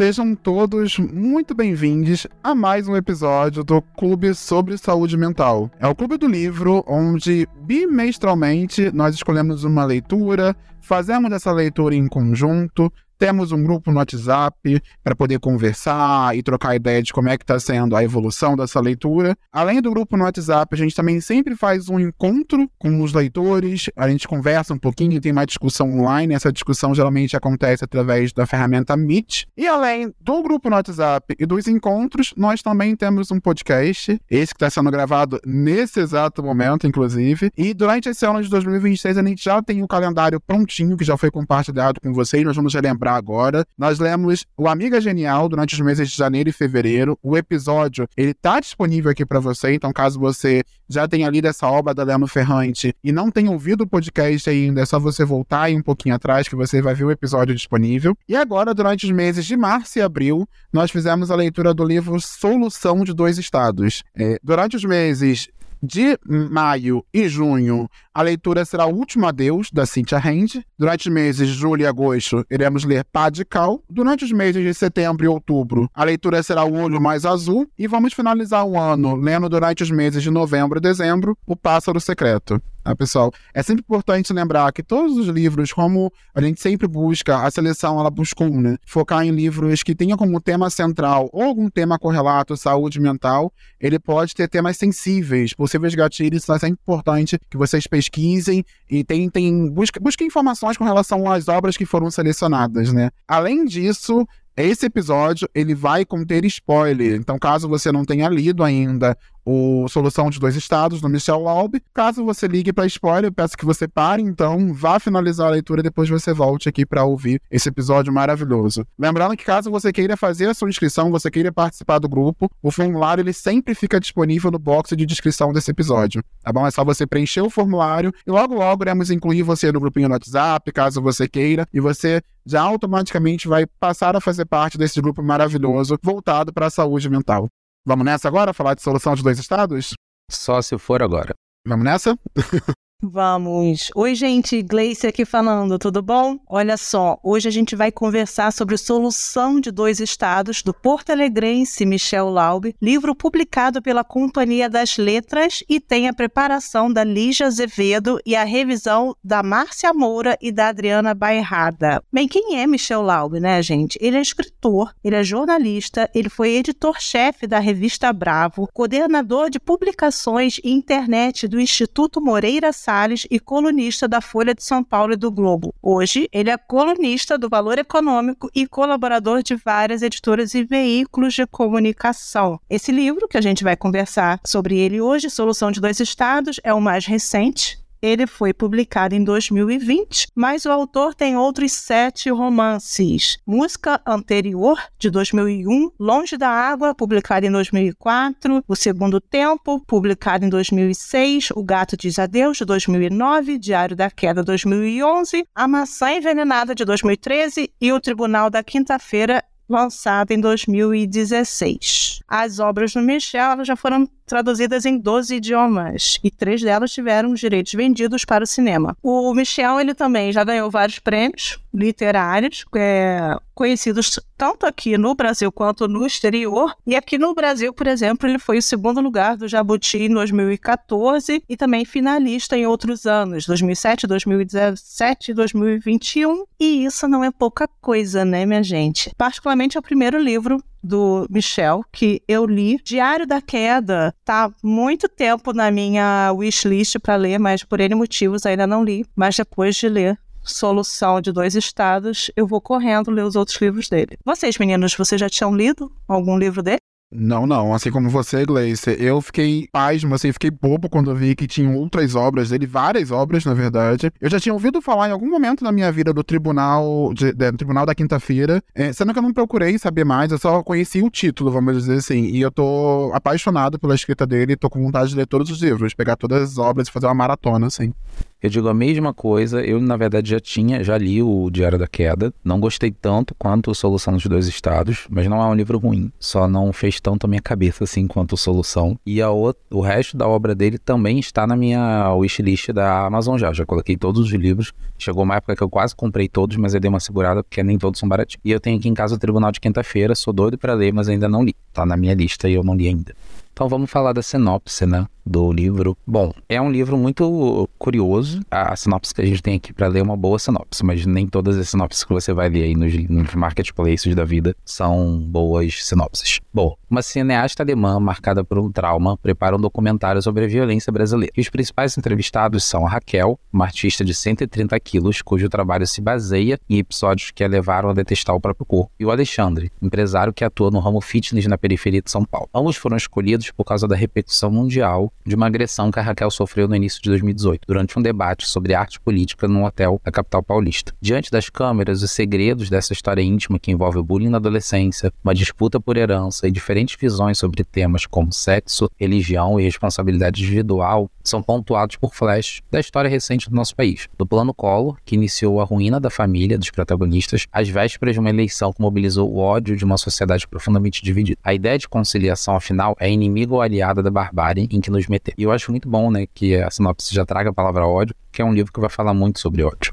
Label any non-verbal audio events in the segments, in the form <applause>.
Sejam todos muito bem-vindos a mais um episódio do Clube sobre Saúde Mental. É o clube do livro onde bimestralmente nós escolhemos uma leitura, fazemos essa leitura em conjunto, temos um grupo no WhatsApp para poder conversar e trocar ideia de como é que está sendo a evolução dessa leitura. Além do grupo no WhatsApp, a gente também sempre faz um encontro com os leitores, a gente conversa um pouquinho, tem uma discussão online. Essa discussão geralmente acontece através da ferramenta Meet. E além do grupo no WhatsApp e dos encontros, nós também temos um podcast, esse que está sendo gravado nesse exato momento, inclusive. E durante esse ano de 2026, a gente já tem o calendário prontinho, que já foi compartilhado com vocês. Nós vamos relembrar agora. Nós lemos O Amiga Genial durante os meses de janeiro e fevereiro. O episódio, ele tá disponível aqui para você, então caso você já tenha lido essa obra da Leano Ferrante e não tenha ouvido o podcast ainda, é só você voltar aí um pouquinho atrás que você vai ver o episódio disponível. E agora, durante os meses de março e abril, nós fizemos a leitura do livro Solução de Dois Estados. É, durante os meses de maio e junho, a leitura será O Último Adeus, da Cynthia Hand. Durante os meses de julho e agosto, iremos ler Pá de Cal. Durante os meses de setembro e outubro, a leitura será O Olho Mais Azul. E vamos finalizar o ano lendo durante os meses de novembro e dezembro O Pássaro Secreto. Tá, pessoal? É sempre importante lembrar que todos os livros, como a gente sempre busca, a seleção ela buscou né, focar em livros que tenham como tema central ou algum tema correlato saúde mental, ele pode ter temas sensíveis, possíveis gatilhos, então é importante que vocês pesquisem e tentem, busquem, busquem informações com relação às obras que foram selecionadas, né? Além disso, esse episódio ele vai conter spoiler, então caso você não tenha lido ainda o Solução de Dois Estados, do Michel Laub. Caso você ligue para spoiler, peço que você pare, então vá finalizar a leitura e depois você volte aqui para ouvir esse episódio maravilhoso. Lembrando que caso você queira fazer a sua inscrição, você queira participar do grupo, o formulário ele sempre fica disponível no box de descrição desse episódio, tá bom? É só você preencher o formulário e logo logo iremos incluir você no grupinho no WhatsApp, caso você queira, e você já automaticamente vai passar a fazer parte desse grupo maravilhoso voltado para a saúde mental. Vamos nessa agora, falar de solução de dois estados? Só se for agora. Vamos nessa? <laughs> Vamos. Oi, gente, Gleice aqui falando, tudo bom? Olha só, hoje a gente vai conversar sobre Solução de Dois Estados, do porto-alegrense Michel Laube, livro publicado pela Companhia das Letras e tem a preparação da Lígia Azevedo e a revisão da Márcia Moura e da Adriana Bairrada. Bem, quem é Michel Laube, né, gente? Ele é escritor, ele é jornalista, ele foi editor-chefe da revista Bravo, coordenador de publicações e internet do Instituto Moreira Salles e colunista da Folha de São Paulo e do Globo. Hoje, ele é colunista do Valor Econômico e colaborador de várias editoras e veículos de comunicação. Esse livro que a gente vai conversar sobre ele hoje, Solução de Dois Estados, é o mais recente, ele foi publicado em 2020, mas o autor tem outros sete romances. Música Anterior, de 2001, Longe da Água, publicado em 2004, O Segundo Tempo, publicado em 2006, O Gato Diz Adeus, de 2009, Diário da Queda, 2011, A Maçã Envenenada, de 2013 e O Tribunal da Quinta-feira, lançado em 2016. As obras do Michel já foram traduzidas em 12 idiomas e três delas tiveram os direitos vendidos para o cinema. O Michel ele também já ganhou vários prêmios literários é, conhecidos tanto aqui no Brasil quanto no exterior. E aqui no Brasil, por exemplo, ele foi o segundo lugar do Jabuti em 2014 e também finalista em outros anos, 2007, 2017 e 2021. E isso não é pouca coisa, né, minha gente? Particularmente é o primeiro livro do Michel, que eu li. Diário da Queda tá muito tempo na minha wishlist para ler, mas por N motivos ainda não li. Mas depois de ler Solução de Dois Estados, eu vou correndo ler os outros livros dele. Vocês, meninos, vocês já tinham lido algum livro dele? Não, não. Assim como você, Gleice, eu fiquei pasmo, assim, fiquei bobo quando eu vi que tinham outras obras dele, várias obras, na verdade. Eu já tinha ouvido falar em algum momento na minha vida do Tribunal, de, de, Tribunal da Quinta-feira, é, sendo que eu não procurei saber mais, eu só conheci o título, vamos dizer assim. E eu tô apaixonado pela escrita dele, tô com vontade de ler todos os livros, pegar todas as obras e fazer uma maratona, assim. Eu digo a mesma coisa, eu na verdade já tinha, já li o Diário da Queda, não gostei tanto quanto Solução dos Dois Estados, mas não é um livro ruim, só não fez tanto a minha cabeça assim quanto Solução. E a o, o resto da obra dele também está na minha wishlist da Amazon já, já coloquei todos os livros. Chegou uma época que eu quase comprei todos, mas eu dei uma segurada porque nem todos são baratinhos. E eu tenho aqui em casa o Tribunal de Quinta-feira, sou doido para ler, mas ainda não li. Tá na minha lista e eu não li ainda. Então vamos falar da sinopse, né? do livro. Bom, é um livro muito curioso. A sinopse que a gente tem aqui para ler é uma boa sinopse, mas nem todas as sinopses que você vai ler aí nos, nos marketplaces da vida são boas sinopses. Bom, uma cineasta alemã marcada por um trauma prepara um documentário sobre a violência brasileira. E os principais entrevistados são a Raquel, uma artista de 130 quilos, cujo trabalho se baseia em episódios que a levaram a detestar o próprio corpo, e o Alexandre, empresário que atua no ramo fitness na periferia de São Paulo. Ambos foram escolhidos por causa da repetição mundial de uma agressão que a Raquel sofreu no início de 2018, durante um debate sobre arte política num hotel da capital paulista. Diante das câmeras, os segredos dessa história íntima que envolve o bullying na adolescência, uma disputa por herança e diferentes visões sobre temas como sexo, religião e responsabilidade individual são pontuados por flashes da história recente do nosso país. Do plano Collor, que iniciou a ruína da família dos protagonistas, às vésperas de uma eleição que mobilizou o ódio de uma sociedade profundamente dividida. A ideia de conciliação, afinal, é inimigo ou aliada da barbárie em que nos meter. E eu acho muito bom, né, que a sinopse já traga a palavra ódio, que é um livro que vai falar muito sobre ódio.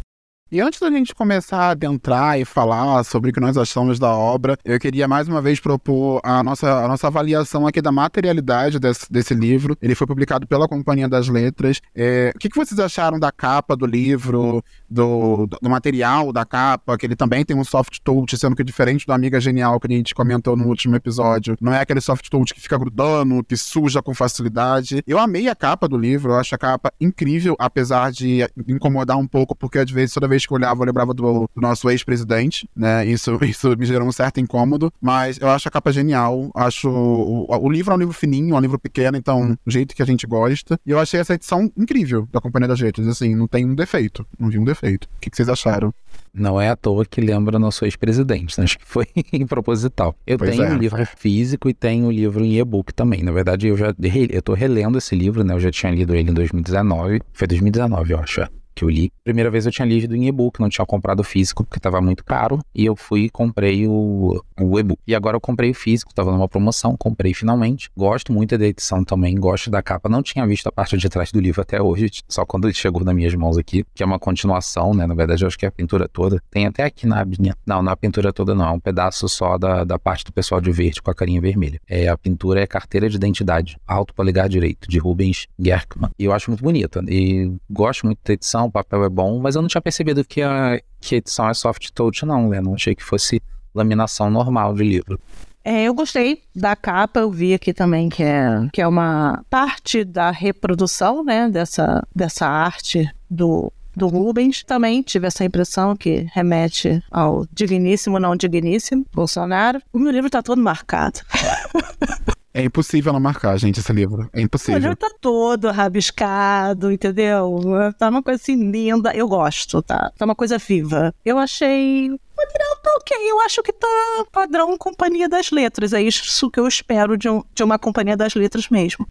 E antes da gente começar a adentrar e falar sobre o que nós achamos da obra, eu queria mais uma vez propor a nossa, a nossa avaliação aqui da materialidade desse, desse livro. Ele foi publicado pela Companhia das Letras. É, o que, que vocês acharam da capa do livro, do, do material da capa, que ele também tem um soft touch, sendo que diferente do Amiga Genial que a gente comentou no último episódio, não é aquele soft touch que fica grudando, que suja com facilidade. Eu amei a capa do livro, eu acho a capa incrível, apesar de incomodar um pouco, porque às vezes toda vez vez que eu olhava, eu lembrava do, do nosso ex-presidente, né? Isso, <laughs> isso me gerou um certo incômodo, mas eu acho a capa genial. Acho. O, o livro é um livro fininho, é um livro pequeno, então, do jeito que a gente gosta. E eu achei essa edição incrível da Companhia das Letras. Assim, não tem um defeito. Não vi um defeito. O que, que vocês acharam? Não é à toa que lembra nosso ex-presidente, né? acho que foi <laughs> proposital. Eu pois tenho é. um livro físico e tenho um livro em e-book também. Na verdade, eu já eu tô relendo esse livro, né? Eu já tinha lido ele em 2019. Foi 2019, eu acho. Que eu li. Primeira vez eu tinha lido em e-book, não tinha comprado físico porque estava muito caro. E eu fui e comprei o, o e-book. E agora eu comprei o físico, estava numa promoção, comprei finalmente. Gosto muito da edição também, gosto da capa. Não tinha visto a parte de trás do livro até hoje, só quando ele chegou nas minhas mãos aqui, que é uma continuação, né? Na verdade, eu acho que é a pintura toda. Tem até aqui na abinha. Não, na pintura toda não, é um pedaço só da, da parte do pessoal de verde com a carinha vermelha. É, a pintura é carteira de identidade, alto polegar direito, de Rubens Gerkman. E eu acho muito bonita. E gosto muito da edição, o papel é bom, mas eu não tinha percebido que a, que a edição é soft touch, não, né? Não achei que fosse laminação normal de livro. É, eu gostei da capa, eu vi aqui também que é, que é uma parte da reprodução, né, dessa, dessa arte do, do Rubens. Também tive essa impressão que remete ao digníssimo, não digníssimo, Bolsonaro. O meu livro está todo marcado. É impossível não marcar, gente, esse livro. É impossível. O livro tá todo rabiscado, entendeu? Tá uma coisa assim linda. Eu gosto, tá? Tá uma coisa viva. Eu achei o material tá ok. Eu acho que tá padrão Companhia das Letras. É isso que eu espero de, um, de uma Companhia das Letras mesmo.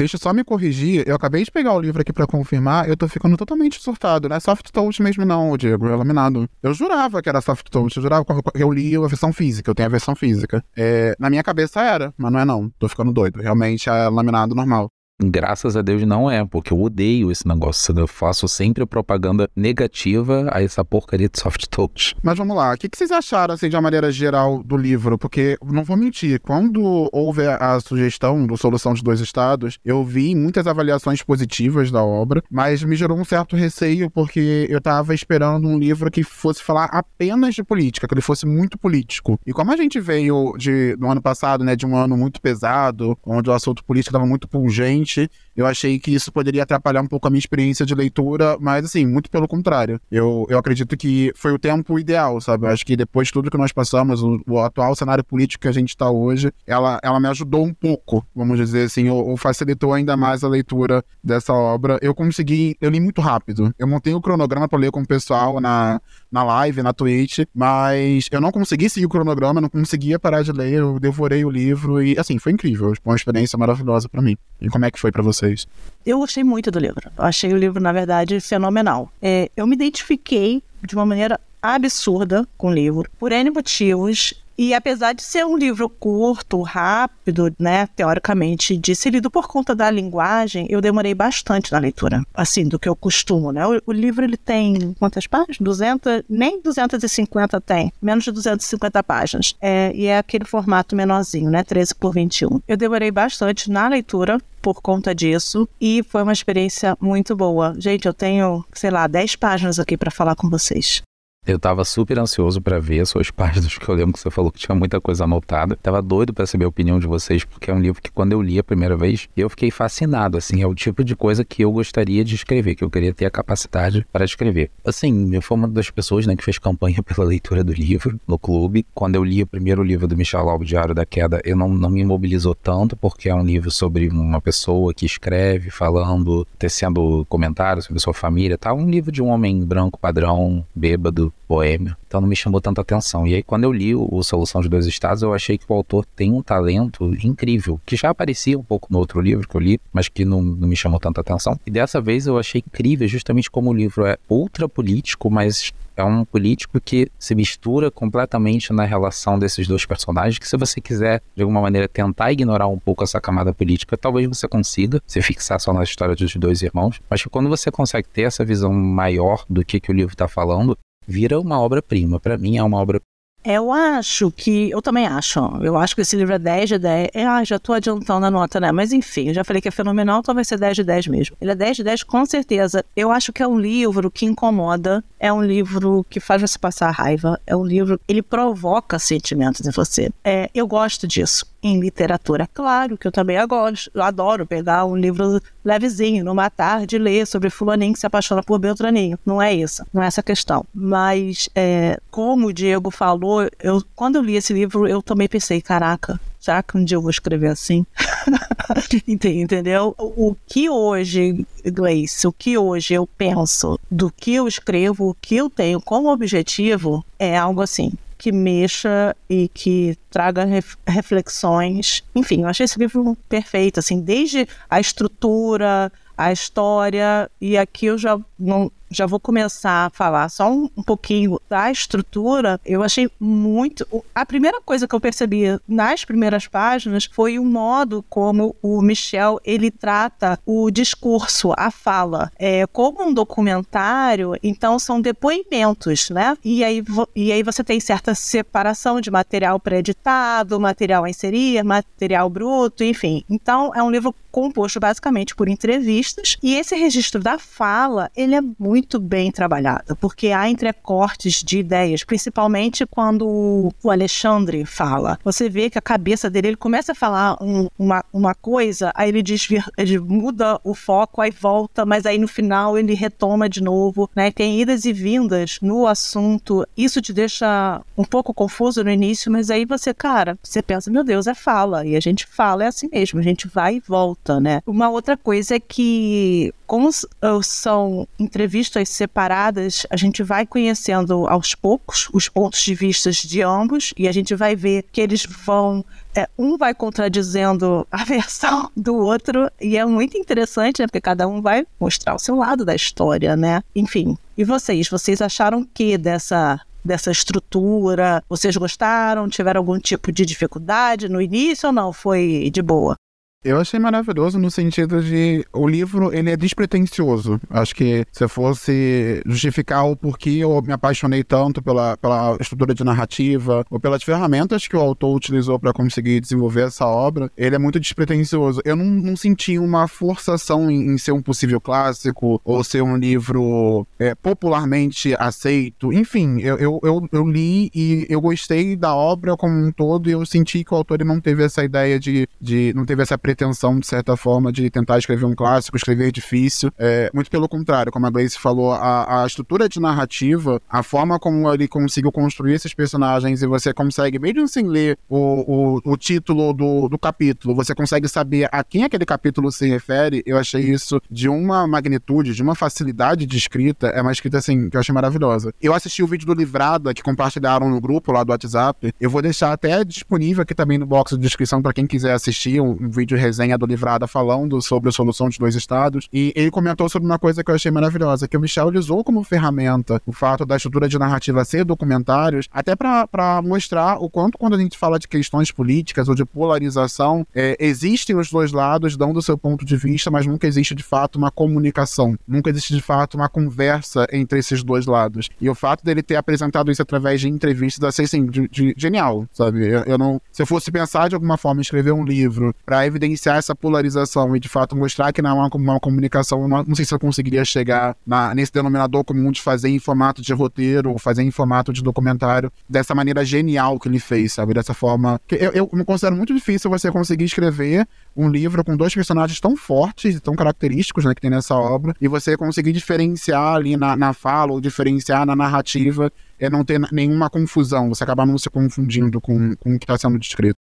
Deixa eu só me corrigir, eu acabei de pegar o livro aqui para confirmar, eu tô ficando totalmente surtado, não é soft touch mesmo não, Diego, é laminado. Eu jurava que era soft touch, eu jurava que eu li a versão física, eu tenho a versão física. É, na minha cabeça era, mas não é não, tô ficando doido, realmente é laminado normal. Graças a Deus não é, porque eu odeio esse negócio. Eu faço sempre propaganda negativa a essa porcaria de soft touch. Mas vamos lá, o que, vocês acharam, assim, de uma maneira geral do livro? Porque, não vou mentir, quando houve a sugestão do Solução de Dois Estados, eu vi muitas avaliações positivas da obra, mas me gerou um certo receio, porque eu tava esperando um livro que fosse falar apenas de política, que ele fosse muito político. E como a gente veio de, no ano passado, né, de um ano muito pesado, onde o assunto político estava muito pungente, mentioned eu achei que isso poderia atrapalhar um pouco a minha experiência de leitura, mas assim, muito pelo contrário. Eu, eu acredito que foi o tempo ideal, sabe? Eu acho que depois de tudo que nós passamos, o, o atual cenário político que a gente está hoje, ela, ela me ajudou um pouco, vamos dizer assim, ou, ou, facilitou ainda mais a leitura dessa obra. Eu consegui, eu li muito rápido. Eu montei o cronograma para ler com o pessoal na, na live, na Twitch, mas eu não consegui seguir o cronograma, não conseguia parar de ler, eu devorei o livro e, assim, foi incrível, foi uma experiência maravilhosa para mim. E como é que foi para vocês? Eu gostei muito do livro. Achei o livro, na verdade, fenomenal. É, eu me identifiquei de uma maneira absurda com o livro, por N motivos. E apesar de ser um livro curto, rápido, né, teoricamente, de ser lido por conta da linguagem, eu demorei bastante na leitura, assim, do que eu costumo, né? O, o livro, ele tem quantas páginas? 200, nem 250 tem, menos de 250 páginas. É, e é aquele formato menorzinho, né, 13 por 21. Eu demorei bastante na leitura, por conta disso e foi uma experiência muito boa. Gente, eu tenho, sei lá, 10 páginas aqui para falar com vocês. Eu tava super ansioso para ver as suas <laughs> páginas, porque eu lembro que você falou que tinha muita coisa anotada. Tava doido para saber a opinião de vocês, porque é um livro que quando eu li a primeira vez, eu fiquei fascinado, assim, é o tipo de coisa que eu gostaria de escrever, que eu queria ter a capacidade para escrever. Assim, eu fui uma das pessoas, né, que fez campanha <laughs> pela leitura do livro no clube. Quando eu li o primeiro livro do Michel Laub, Diário da Queda, eu não, não me mobilizou tanto, porque é um livro sobre uma pessoa que escreve, falando, tecendo comentários sobre sua família, tá? Um livro de um homem branco padrão, bêbado, boêmio, então não me chamou tanta atenção. E aí, quando eu li o Solução de Dois Estados, eu achei que o autor tem um talento incrível, que já aparecia um pouco no outro livro que eu li, mas que não, não me chamou tanta atenção. E dessa vez eu achei incrível, justamente como o livro é ultra político, mas é um político que se mistura completamente na relação desses dois personagens, que se você quiser, de alguma maneira, tentar ignorar um pouco essa camada política, talvez você consiga se fixar só na história dos dois irmãos, mas que quando você consegue ter essa visão maior do que, que o livro está falando, vira uma obra-prima. Para mim é uma obra eu acho que. Eu também acho. Eu acho que esse livro é 10 de 10. É, ah, já tô adiantando a nota, né? Mas enfim, eu já falei que é fenomenal, então vai ser 10 de 10 mesmo. Ele é 10 de 10 com certeza. Eu acho que é um livro que incomoda, é um livro que faz você passar raiva, é um livro. Ele provoca sentimentos em você. É, eu gosto disso em literatura. Claro que eu também eu adoro pegar um livro levezinho, numa tarde, ler sobre fulaninho que se apaixona por Beltraninho. Não é isso, não é essa a questão. Mas, é, como o Diego falou, eu, quando eu li esse livro, eu também pensei, caraca, será que um dia eu vou escrever assim? <laughs> Entendeu? O que hoje, Gleice, o que hoje eu penso do que eu escrevo, o que eu tenho como objetivo é algo assim que mexa e que traga reflexões. Enfim, eu achei esse livro perfeito, assim, desde a estrutura, a história, e aqui eu já não, já vou começar a falar só um, um, pouquinho da estrutura, eu achei muito. A primeira coisa que eu percebi nas primeiras páginas foi o modo como o Michel ele trata o discurso, a fala. É, como um documentário, então são depoimentos, né? E aí, e aí você tem certa separação de material pré-editado, material a inserir, material bruto, enfim. Então é um livro composto basicamente por entrevistas e esse registro da fala ele é muito muito bem trabalhada, porque há entrecortes de ideias, principalmente quando o Alexandre fala. Você vê que a cabeça dele, ele começa a falar um, uma, uma coisa, aí ele, ele muda o foco, aí volta, mas aí no final ele retoma de novo, né? Tem idas e vindas no assunto. Isso te deixa um pouco confuso no início, mas aí você, cara, você pensa, meu Deus, é fala. E a gente fala, é assim mesmo, a gente vai e volta, né? Uma outra coisa é que, como são entrevistas vistas separadas, a gente vai conhecendo aos poucos os pontos de vista de ambos e a gente vai ver que eles vão é, um vai contradizendo <laughs> a versão do outro e é muito interessante, né? Porque cada um vai mostrar o seu lado da história, né? Enfim. E vocês? Vocês acharam que dessa dessa estrutura? Vocês gostaram? Tiveram algum tipo de dificuldade no início ou não? Foi de boa? Eu achei maravilhoso no sentido de o livro ele é despretensioso. Acho que se eu fosse justificar o porquê eu me apaixonei tanto pela, pela estrutura de narrativa ou pelas ferramentas que o autor utilizou para conseguir desenvolver essa obra, ele é muito despretensioso. Eu não, não senti uma forçação em, em, ser um possível clássico ou ser um livro é, popularmente aceito. Enfim, eu, eu, eu, eu, li e eu gostei da obra como um todo e eu senti que o autor não teve essa ideia de, de não teve essa pretensão, de certa forma, de tentar escrever um clássico, escrever difícil. É, muito pelo contrário, como a Gleice falou, a, a estrutura de narrativa, a forma como ele conseguiu construir esses personagens e você consegue, mesmo sem ler o, o, o título do, do capítulo, você consegue saber a quem aquele capítulo se refere, eu achei isso de uma magnitude, de uma facilidade de escrita, é uma escrita assim que eu achei maravilhosa. Eu assisti o vídeo do Livrada que compartilharam no grupo lá do WhatsApp. Eu vou deixar até disponível aqui também no box de descrição para quem quiser assistir um, um vídeo resenha do Livrada falando sobre a solução de dois estados. E ele comentou sobre uma coisa que eu achei maravilhosa, que o Michel usou como ferramenta o fato da estrutura de narrativa ser documentários, até para mostrar o quanto quando a gente fala de questões políticas ou de polarização, é, existem os dois lados dando o seu ponto de vista, mas nunca existe de fato uma comunicação, nunca existe de fato uma conversa entre esses dois lados. E o fato dele ter apresentado isso através de entrevistas, achei assim, de, de, genial, sabe? Eu, eu, não. Se eu fosse pensar de alguma forma escrever um livro para evidenciar essa polarização e de fato mostrar que não é uma, uma comunicação, não, não sei se eu conseguiria chegar na, nesse denominador comum de fazer em formato de roteiro ou fazer em formato de documentário dessa maneira genial que ele fez, sabe? Dessa forma. Que eu, eu me considero muito difícil você conseguir escrever um livro com dois personagens tão fortes e tão característicos né, que tem nessa obra e você conseguir diferenciar ali na, na fala ou diferenciar na narrativa é não ter nenhuma confusão, você acabar não se confundindo com, com o que está sendo descrito.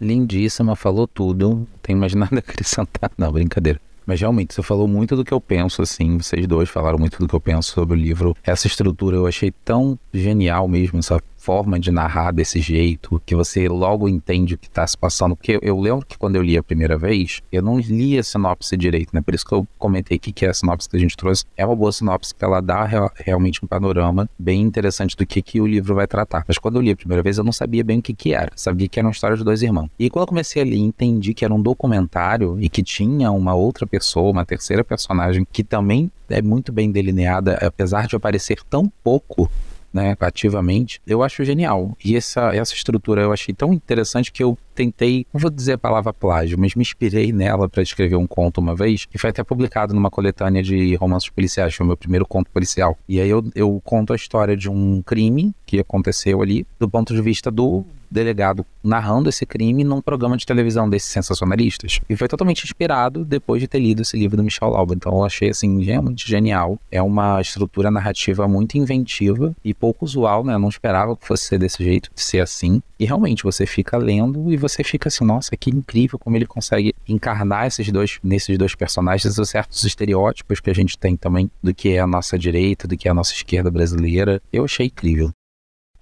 Lindíssima, falou tudo. Tem mais <laughs> nada a acrescentar. Não, brincadeira. Mas realmente, você falou muito do que eu penso, assim. Vocês dois falaram muito do que eu penso sobre o livro. Essa estrutura eu achei tão genial mesmo, essa forma de narrar desse jeito, que você logo entende o que está se passando. Porque eu lembro que quando eu li a primeira vez, eu não li a sinopse direito, né? Por isso que eu comentei que, que é a sinopse que a gente trouxe. É uma boa sinopse que ela dá real, realmente um panorama bem interessante do que, que o livro vai tratar. Mas quando eu li a primeira vez, eu não sabia bem o que, que era. Sabia que era uma história de dois irmãos. E quando eu comecei a ler, entendi que era um documentário e que tinha uma outra pessoa, uma terceira personagem, que também é muito bem delineada, apesar de aparecer tão pouco né, ativamente, eu acho genial. E essa, essa estrutura eu achei tão interessante que eu tentei, não vou dizer a palavra plágio, mas me inspirei nela para escrever um conto uma vez, que foi até publicado numa coletânea de romances policiais, foi o meu primeiro conto policial. E aí eu, eu conto a história de um crime que aconteceu ali, do ponto de vista do delegado narrando esse crime num programa de televisão desses sensacionalistas. E foi totalmente inspirado depois de ter lido esse livro do Michel Lauba. Então eu achei assim realmente genial. É uma estrutura narrativa muito inventiva e pouco usual, né? Eu não esperava que fosse ser desse jeito, ser assim. E realmente você fica lendo e você fica assim, nossa, que incrível como ele consegue encarnar esses dois nesses dois personagens os certos estereótipos que a gente tem também do que é a nossa direita, do que é a nossa esquerda brasileira. Eu achei incrível.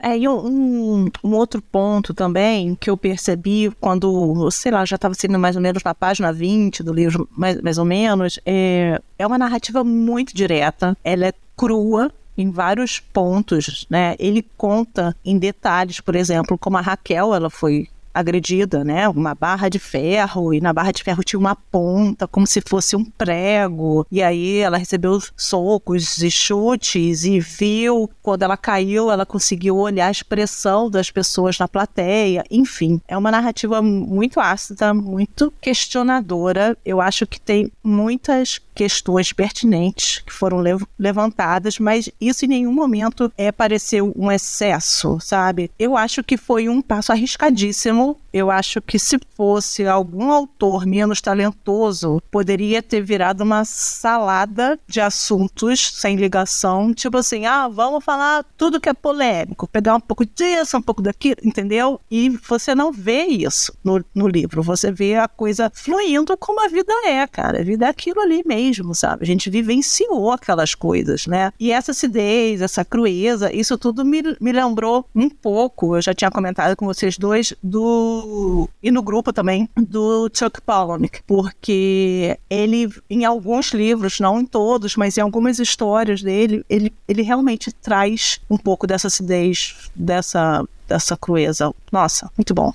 É, e um, um, outro ponto também que eu percebi quando, sei lá, já estava sendo mais ou menos na página 20 do livro, mais, mais ou menos, é, é uma narrativa muito direta, ela é crua, em vários pontos, né? Ele conta em detalhes, por exemplo, como a Raquel ela foi agredida, né? Uma barra de ferro, e na barra de ferro tinha uma ponta, como se fosse um prego. E aí ela recebeu socos e chutes e viu, quando ela caiu, ela conseguiu olhar a expressão das pessoas na plateia. Enfim, é uma narrativa muito ácida, muito questionadora. Eu acho que tem muitas questões pertinentes que foram lev levantadas, mas isso em nenhum momento é pareceu um excesso, sabe? Eu acho que foi um passo arriscadíssimo. Eu acho que se fosse algum autor menos talentoso, poderia ter virado uma salada de assuntos sem ligação, tipo assim, ah, vamos falar tudo que é polêmico, pegar um pouco disso, um pouco daquilo, entendeu? E você não vê isso no, no livro, você vê a coisa fluindo como a vida é, cara. A vida é aquilo ali mesmo mesmo, sabe? A gente vivenciou aquelas coisas, né? E essa acidez, essa crueza, isso tudo me, me lembrou um pouco, eu já tinha comentado com vocês dois, do. e no grupo também, do Chuck Palahniuk, porque ele, em alguns livros, não em todos, mas em algumas histórias dele, ele, ele realmente traz um pouco dessa acidez, dessa, dessa crueza. Nossa, muito bom.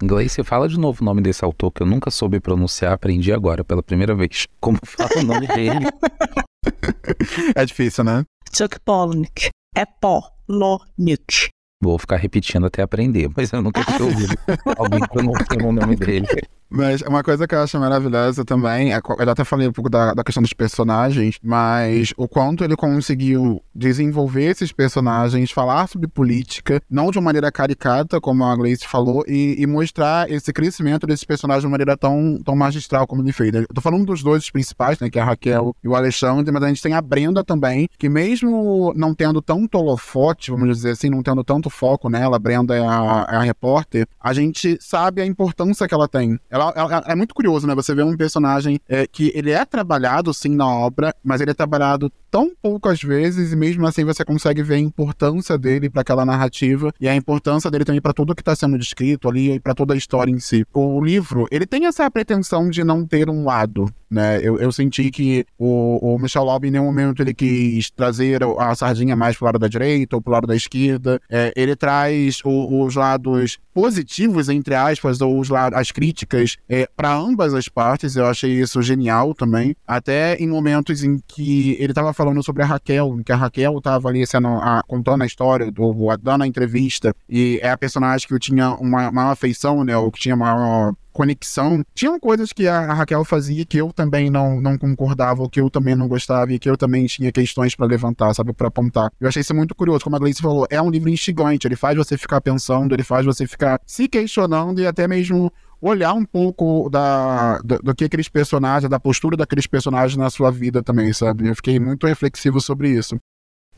Gleice, fala de novo o nome desse autor que eu nunca soube pronunciar, aprendi agora pela primeira vez. Como fala o nome dele? <laughs> é difícil, né? Chuck Palahniuk. É Polonic. Vou ficar repetindo até aprender, mas eu nunca tinha ouvido <laughs> alguém pronunciando o nome dele. Mas uma coisa que eu acho maravilhosa também, é, eu até falei um pouco da, da questão dos personagens, mas o quanto ele conseguiu desenvolver esses personagens, falar sobre política, não de uma maneira caricata, como a Gleice falou, e, e, mostrar esse crescimento desses personagens de uma maneira tão, tão magistral como ele fez. Eu tô falando dos dois principais, né, que é a Raquel e o Alexandre, mas a gente tem a Brenda também, que mesmo não tendo tanto holofote, vamos dizer assim, não tendo tanto foco nela, a Brenda é a, é a repórter, a gente sabe a importância que ela tem. Ela é muito curioso, né, você vê um personagem é, que ele é trabalhado, sim, na obra, mas ele é trabalhado tão poucas vezes e mesmo assim você consegue ver a importância dele para aquela narrativa e a importância dele também para tudo que está sendo descrito ali e para toda a história em si. O livro, ele tem essa pretensão de não ter um lado, né? Eu, eu senti que o, o Michel Laub em nenhum momento ele quis trazer a sardinha mais pro lado da direita ou pro lado da esquerda. É, ele traz o, os lados positivos, entre aspas, ou os lados, as críticas é, para ambas as partes. Eu achei isso genial também. Até em momentos em que ele estava falando sobre a Raquel, que a Raquel estava ali sendo a, contando a história, do, dando a entrevista, e é a personagem que eu tinha uma maior afeição, né? Ou que tinha maior conexão. Tinham coisas que a Raquel fazia que eu também não, não concordava, ou que eu também não gostava, e que eu também tinha questões para levantar, sabe, para apontar. Eu achei isso muito curioso, como a Gleice falou, é um livro instigante, ele faz você ficar pensando, ele faz você ficar se questionando e até mesmo olhar um pouco da, do, do, que aqueles personagens, da postura daqueles personagens na sua vida também, sabe? Eu fiquei muito reflexivo sobre isso.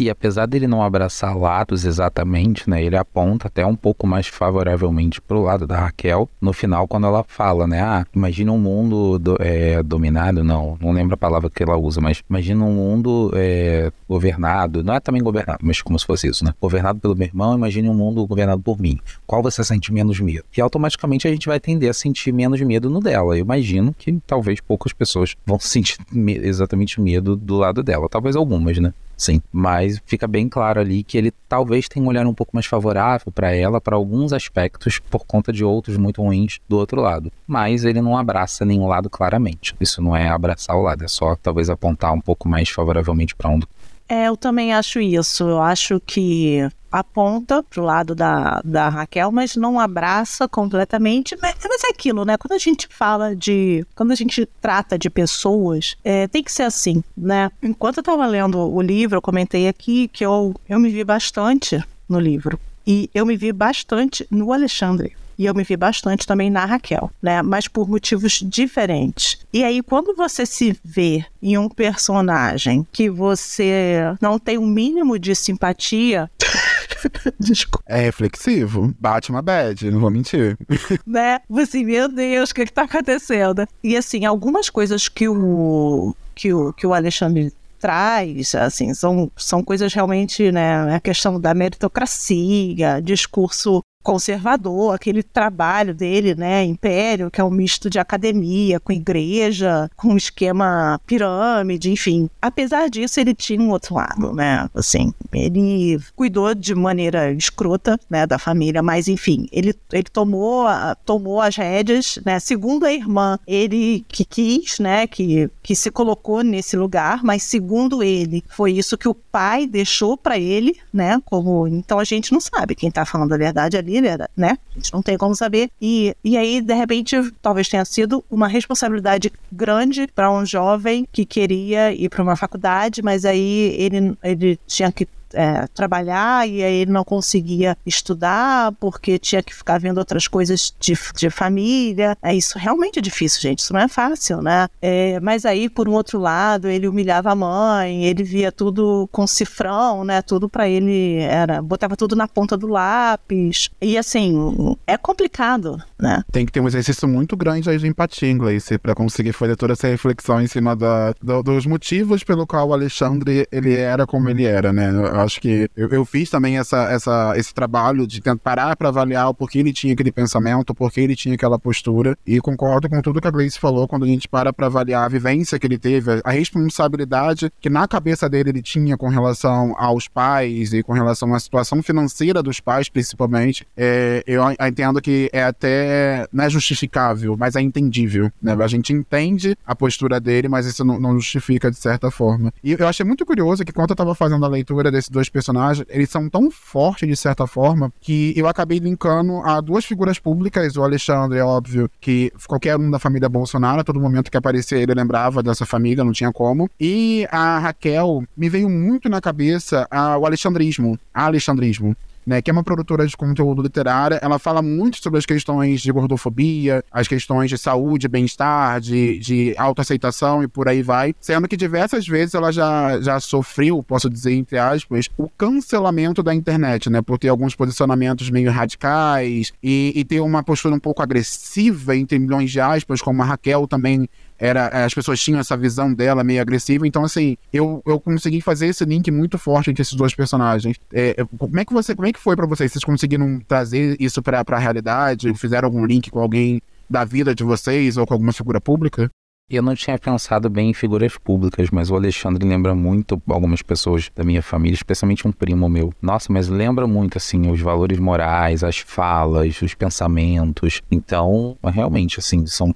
E apesar dele não abraçar lados exatamente, né, ele aponta até um pouco mais favoravelmente pro lado da Raquel no final quando ela fala, né, ah, imagina um mundo do, é, dominado, não, não lembro a palavra que ela usa, mas imagina um mundo é, governado, não é também governado, mas como se fosse isso, né, governado pelo meu irmão, imagine um mundo governado por mim, qual você sente menos medo? E automaticamente a gente vai tender a sentir menos medo no dela, eu imagino que talvez poucas pessoas vão <laughs> sentir exatamente medo do lado dela, talvez algumas, né. Sim, mas fica bem claro ali que ele talvez tenha um olhar um pouco mais favorável para ela, para alguns aspectos, por conta de outros muito ruins do outro lado. Mas ele não abraça nenhum lado claramente. Isso não é abraçar o lado, é só talvez apontar um pouco mais favoravelmente para um é, eu também acho isso. Eu acho que aponta pro lado da, da Raquel, mas não abraça completamente. Mas, mas é aquilo, né? Quando a gente fala de. Quando a gente trata de pessoas, é, tem que ser assim, né? Enquanto eu estava lendo o livro, eu comentei aqui que eu, eu me vi bastante no livro. E eu me vi bastante no Alexandre e eu me vi bastante também na Raquel, né? Mas por motivos diferentes. E aí, quando você se vê em um personagem que você não tem o um mínimo de simpatia. <laughs> Desculpa. É reflexivo. Bate uma bad, não vou mentir. <laughs> né? Você, meu Deus, o que, que tá acontecendo? E assim, algumas coisas que o. Que o, que o Alexandre traz, assim, são, são coisas realmente, né, a questão da meritocracia, discurso conservador, aquele trabalho dele, né, Império, que é um misto de academia com igreja, com esquema pirâmide, enfim. Apesar disso, ele tinha um outro lado, né, assim, ele cuidou de maneira escrota, né, da família, mas enfim, ele, ele tomou, tomou as rédeas, né, segundo a irmã, ele que quis, né, que, que se colocou nesse lugar, mas segundo ele, foi isso que o pai deixou para ele, né, como, então a gente não sabe quem tá falando a verdade ali, né? A gente não tem como saber. E, e aí, de repente, talvez tenha sido uma responsabilidade grande para um jovem que queria ir para uma faculdade, mas aí ele, ele tinha que é, trabalhar e aí ele não conseguia estudar porque tinha que ficar vendo outras coisas de, de família. É, isso realmente é difícil, gente. Isso não é fácil, né? É, mas aí, por um outro lado, ele humilhava a mãe, ele via tudo com cifrão, né? Tudo para ele era. botava tudo na ponta do lápis. E assim, é complicado, né? Tem que ter um exercício muito grande aí de empatia inglês para conseguir fazer toda essa reflexão em cima da, do, dos motivos pelo qual o Alexandre ele era como ele era, né? Acho que eu, eu, fiz também essa, essa, esse trabalho de tentar parar para avaliar o porquê ele tinha aquele pensamento, porquê ele tinha aquela postura. E concordo com tudo que a Grace falou quando a gente para para avaliar a vivência que ele teve, a responsabilidade que na cabeça dele ele tinha com relação aos pais e com relação à situação financeira dos pais, principalmente. É, eu entendo que é até não é justificável, mas é entendível. Né? A gente entende a postura dele, mas isso não, não justifica de certa forma. E eu achei muito curioso que quando eu estava fazendo a leitura desse dois personagens, eles são tão fortes de certa forma que eu acabei linkando a duas figuras públicas, o Alexandre, é óbvio que qualquer um da família Bolsonaro, a todo momento que aparecia ele lembrava dessa família, não tinha como. E a Raquel me veio muito na cabeça a, o alexandrismo, a alexandrismo né, que é uma produtora de conteúdo literário, ela fala muito sobre as questões de gordofobia, as questões de saúde, bem-estar, de, de autoaceitação e por aí vai, sendo que diversas vezes ela já, já sofreu, posso dizer entre aspas, o cancelamento da internet, né, por ter alguns posicionamentos meio radicais e, e ter uma postura um pouco agressiva, entre milhões de aspas, como a Raquel também era as pessoas tinham essa visão dela meio agressiva. Então, assim, eu, eu consegui fazer esse link muito forte entre esses dois personagens. É, como é que você, como é que foi para vocês? Vocês conseguiram trazer isso para a realidade? Fizeram algum link com alguém da vida de vocês ou com alguma figura pública? Eu não tinha pensado bem em figuras públicas, mas o Alexandre lembra muito algumas pessoas da minha família, especialmente um primo meu. Nossa, mas lembra muito, assim, os valores morais, as falas, os pensamentos. Então, realmente, assim, são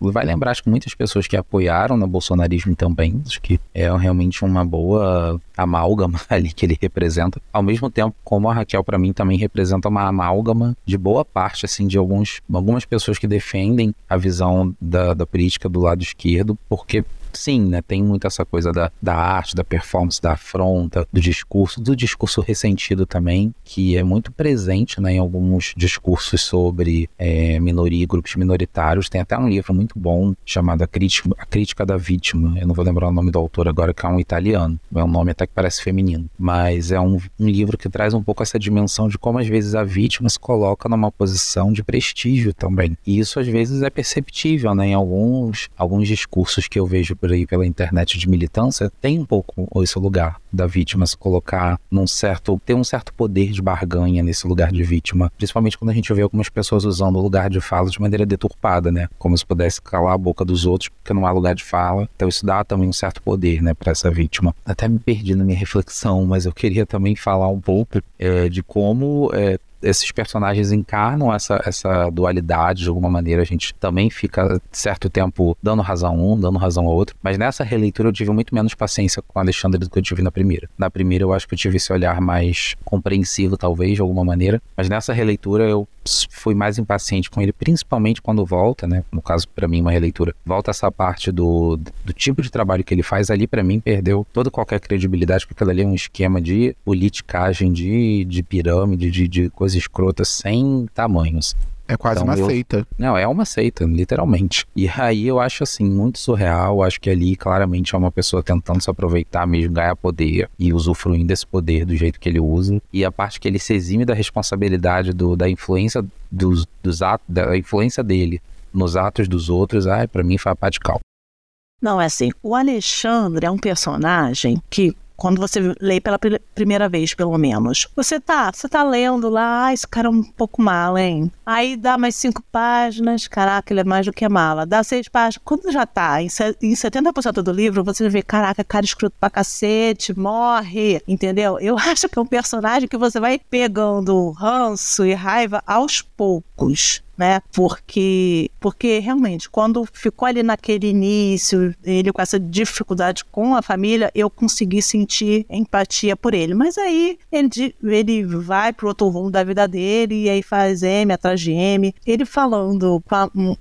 vai lembrar, acho que muitas pessoas que apoiaram no bolsonarismo também, acho que é realmente uma boa amálgama <laughs> ali que ele representa. Ao mesmo tempo, como a Raquel para mim também representa uma amálgama de boa parte assim de alguns algumas pessoas que defendem a visão da, da política do lado esquerdo, porque sim, né, tem muito essa coisa da, da arte, da performance, da afronta, do discurso, do discurso ressentido também, que é muito presente né, em alguns discursos sobre é, minoria, grupos minoritários. Tem até um livro muito bom chamado A Crítica, a Crítica da Vítima. Eu não vou lembrar o nome do autor agora, que é um italiano. É um nome até que parece feminino. Mas é um, um livro que traz um pouco essa dimensão de como às vezes a vítima se coloca numa posição de prestígio também. E isso às vezes é perceptível né, em alguns, alguns discursos que eu vejo por aí pela internet de militância, tem um pouco esse lugar da vítima se colocar num certo, ter um certo poder de barganha nesse lugar de vítima, principalmente quando a gente vê algumas pessoas usando o lugar de fala de maneira deturpada, né? Como se pudesse calar a boca dos outros porque não há lugar de fala. Então isso dá também um certo poder, né, para essa vítima. Até me perdi na minha reflexão, mas eu queria também falar um pouco é, de como é, esses personagens encarnam essa, essa dualidade de alguma maneira. A gente também fica certo tempo dando razão a um, dando razão ao outro. Mas nessa releitura eu tive muito menos paciência com Alexandre do que eu tive na primeira. Na primeira eu acho que eu tive esse olhar mais compreensivo, talvez, de alguma maneira. Mas nessa releitura eu fui mais impaciente com ele, principalmente quando volta, né? No caso, para mim, uma releitura. Volta essa parte do, do tipo de trabalho que ele faz ali, para mim, perdeu toda qualquer credibilidade, porque aquilo ali é um esquema de politicagem, de, de pirâmide, de, de coisa escrota sem tamanhos. É quase então, uma eu... seita. Não, é uma seita, literalmente. E aí eu acho assim, muito surreal. Acho que ali claramente é uma pessoa tentando se aproveitar mesmo, ganhar poder e usufruindo desse poder do jeito que ele usa. E a parte que ele se exime da responsabilidade do, da influência dos, dos atos, da influência dele nos atos dos outros, ai, para mim foi a pá de cal. Não, é assim, o Alexandre é um personagem que quando você lê pela primeira vez, pelo menos. Você tá, você tá lendo lá, ah, esse cara é um pouco mala, hein? Aí dá mais cinco páginas, caraca, ele é mais do que mala. Dá seis páginas. Quando já tá em, em 70% do livro, você vê, caraca, cara escroto pra cacete, morre, entendeu? Eu <laughs> acho que é um personagem que você vai pegando ranço e raiva aos poucos né? Porque, porque realmente, quando ficou ali naquele início, ele com essa dificuldade com a família, eu consegui sentir empatia por ele. Mas aí ele, ele vai pro outro rumo da vida dele e aí faz M atrás de M. Ele falando,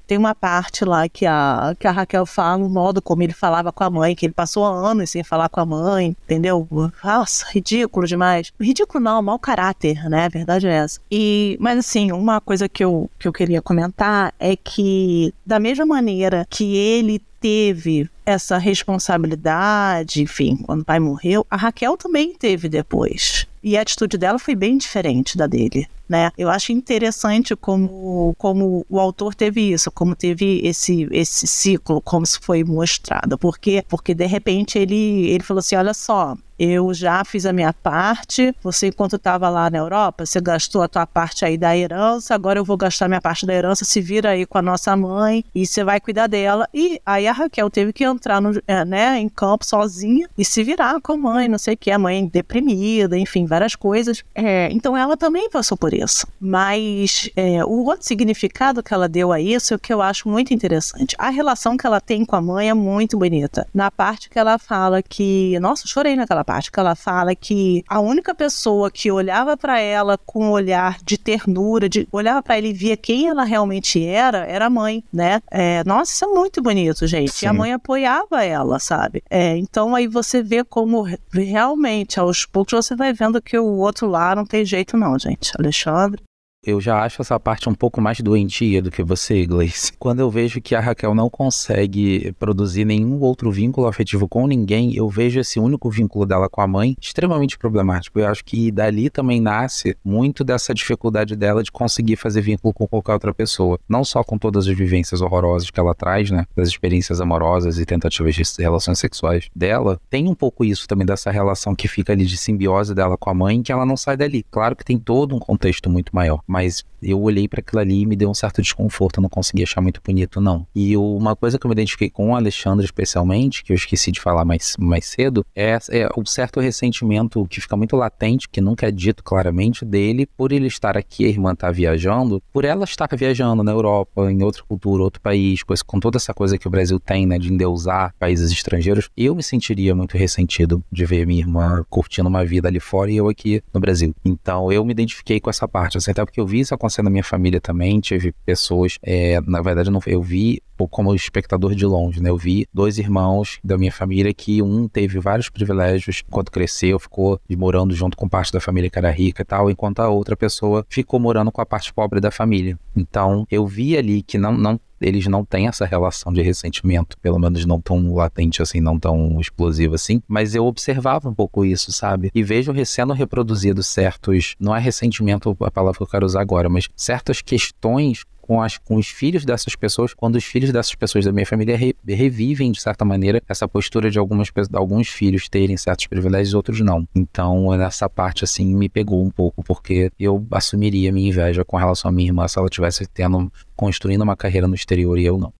tem uma parte lá que a, que a Raquel fala, o modo como ele falava com a mãe, que ele passou anos sem falar com a mãe, entendeu? Nossa, ridículo demais. Ridículo não, mau caráter, né? A verdade é essa. E, mas assim, uma coisa que eu, que eu queria queria comentar é que, da mesma maneira que ele teve essa responsabilidade, enfim, quando o pai morreu, a Raquel também teve depois. E a atitude dela foi bem diferente da dele. Né? Eu acho interessante como, como o autor teve isso, como teve esse, esse ciclo, como se foi mostrado. Por quê? Porque de repente ele, ele falou assim: olha só, eu já fiz a minha parte. Você, enquanto estava lá na Europa, você gastou a tua parte aí da herança. Agora eu vou gastar minha parte da herança. Se vira aí com a nossa mãe e você vai cuidar dela. E aí a Raquel teve que entrar no, é, né, em campo sozinha e se virar com a mãe, não sei o que, a mãe deprimida, enfim, várias coisas. É, então ela também passou por isso. Mas é, o outro significado que ela deu a isso é o que eu acho muito interessante. A relação que ela tem com a mãe é muito bonita. Na parte que ela fala que, nossa, chorei naquela parte que ela fala que a única pessoa que olhava para ela com um olhar de ternura, de olhava para ele e via quem ela realmente era, era a mãe, né? É, nossa, isso é muito bonito, gente. Sim. E a mãe apoiava ela, sabe? É, então aí você vê como realmente, aos poucos, você vai vendo que o outro lá não tem jeito, não, gente. Alexandre eu já acho essa parte um pouco mais doentia do que você, Gleice. <laughs> Quando eu vejo que a Raquel não consegue produzir nenhum outro vínculo afetivo com ninguém, eu vejo esse único vínculo dela com a mãe extremamente problemático. Eu acho que dali também nasce muito dessa dificuldade dela de conseguir fazer vínculo com qualquer outra pessoa. Não só com todas as vivências horrorosas que ela traz, né? Das experiências amorosas e tentativas de relações sexuais dela. Tem um pouco isso também dessa relação que fica ali de simbiose dela com a mãe, que ela não sai dali. Claro que tem todo um contexto muito maior mas eu olhei para aquilo ali e me deu um certo desconforto, eu não consegui achar muito bonito, não. E uma coisa que eu me identifiquei com o Alexandre, especialmente, que eu esqueci de falar mais, mais cedo, é, é um certo ressentimento que fica muito latente, que nunca é dito claramente, dele por ele estar aqui, a irmã estar tá viajando, por ela estar viajando na Europa, em outra cultura, outro país, com toda essa coisa que o Brasil tem, né, de endeusar países estrangeiros, eu me sentiria muito ressentido de ver minha irmã curtindo uma vida ali fora e eu aqui no Brasil. Então eu me identifiquei com essa parte, assim, até porque eu vi isso acontecer na minha família também. Tive pessoas, é, na verdade, eu, não, eu vi como espectador de longe, né? Eu vi dois irmãos da minha família que um teve vários privilégios enquanto cresceu, ficou morando junto com parte da família que era rica e tal, enquanto a outra pessoa ficou morando com a parte pobre da família. Então, eu vi ali que não, não eles não têm essa relação de ressentimento, pelo menos não tão latente assim, não tão explosivo assim, mas eu observava um pouco isso, sabe? E vejo sendo reproduzido certos, não é ressentimento a palavra que eu quero usar agora, mas certas questões com, as, com os filhos dessas pessoas, quando os filhos dessas pessoas da minha família re, revivem, de certa maneira, essa postura de algumas, alguns filhos terem certos privilégios e outros não. Então, nessa parte, assim, me pegou um pouco, porque eu assumiria minha inveja com relação à minha irmã se ela tivesse tendo, construindo uma carreira no exterior e eu não.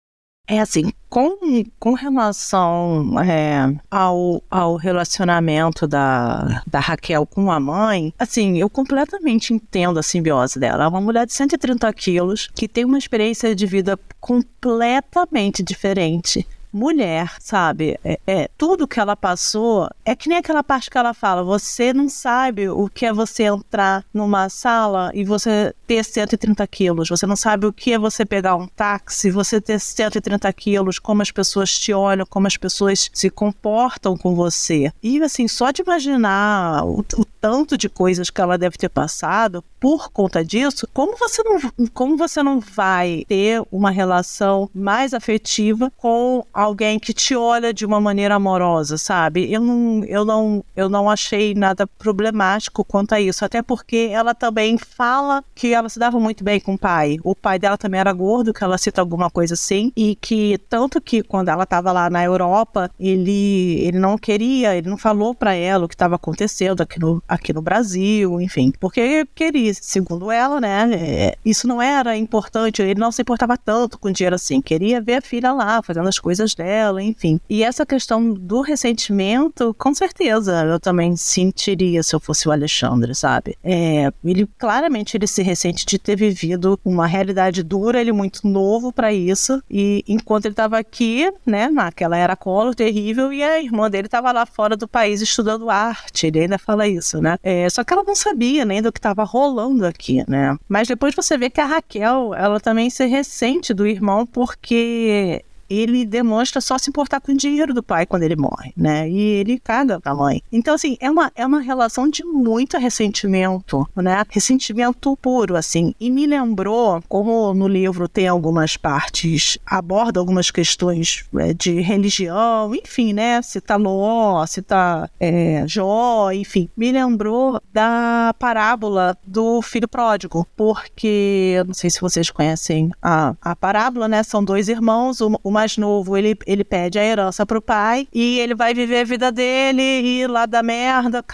É assim, com, com relação é, ao, ao relacionamento da, da Raquel com a mãe, assim, eu completamente entendo a simbiose dela. É uma mulher de 130 quilos que tem uma experiência de vida completamente diferente mulher, sabe? É, é, tudo que ela passou é que nem aquela parte que ela fala: você não sabe o que é você entrar numa sala e você ter 130 quilos, você não sabe o que é você pegar um táxi, você ter 130 quilos, como as pessoas te olham, como as pessoas se comportam com você. E assim, só de imaginar o, o tanto de coisas que ela deve ter passado por conta disso, como você não, como você não vai ter uma relação mais afetiva com alguém que te olha de uma maneira amorosa, sabe? Eu não, eu não, eu não achei nada problemático quanto a isso, até porque ela também fala que ela se dava muito bem com o pai. O pai dela também era gordo, que ela cita alguma coisa assim, e que tanto que quando ela estava lá na Europa, ele, ele não queria, ele não falou para ela o que estava acontecendo aqui no, aqui no Brasil, enfim, porque queria, segundo ela, né? É, isso não era importante, ele não se importava tanto com dinheiro assim, queria ver a filha lá fazendo as coisas dela, enfim. E essa questão do ressentimento, com certeza, eu também sentiria se eu fosse o Alexandre, sabe? É, ele claramente ele se ressente de ter vivido uma realidade dura, ele muito novo para isso, e enquanto ele estava aqui, né, naquela era colo terrível, e a irmã dele estava lá fora do país estudando arte, ele ainda fala isso, né? É, só que ela não sabia nem do que estava rolando aqui, né? Mas depois você vê que a Raquel, ela também se ressente do irmão porque ele demonstra só se importar com o dinheiro do pai quando ele morre, né? E ele caga pra mãe. Então, assim, é uma, é uma relação de muito ressentimento, né? Ressentimento puro, assim. E me lembrou, como no livro tem algumas partes, aborda algumas questões é, de religião, enfim, né? Cita Ló, cita é, Jó, enfim. Me lembrou da parábola do filho pródigo, porque, não sei se vocês conhecem a, a parábola, né? São dois irmãos, uma mais novo, ele, ele pede a herança pro pai e ele vai viver a vida dele e lá da merda,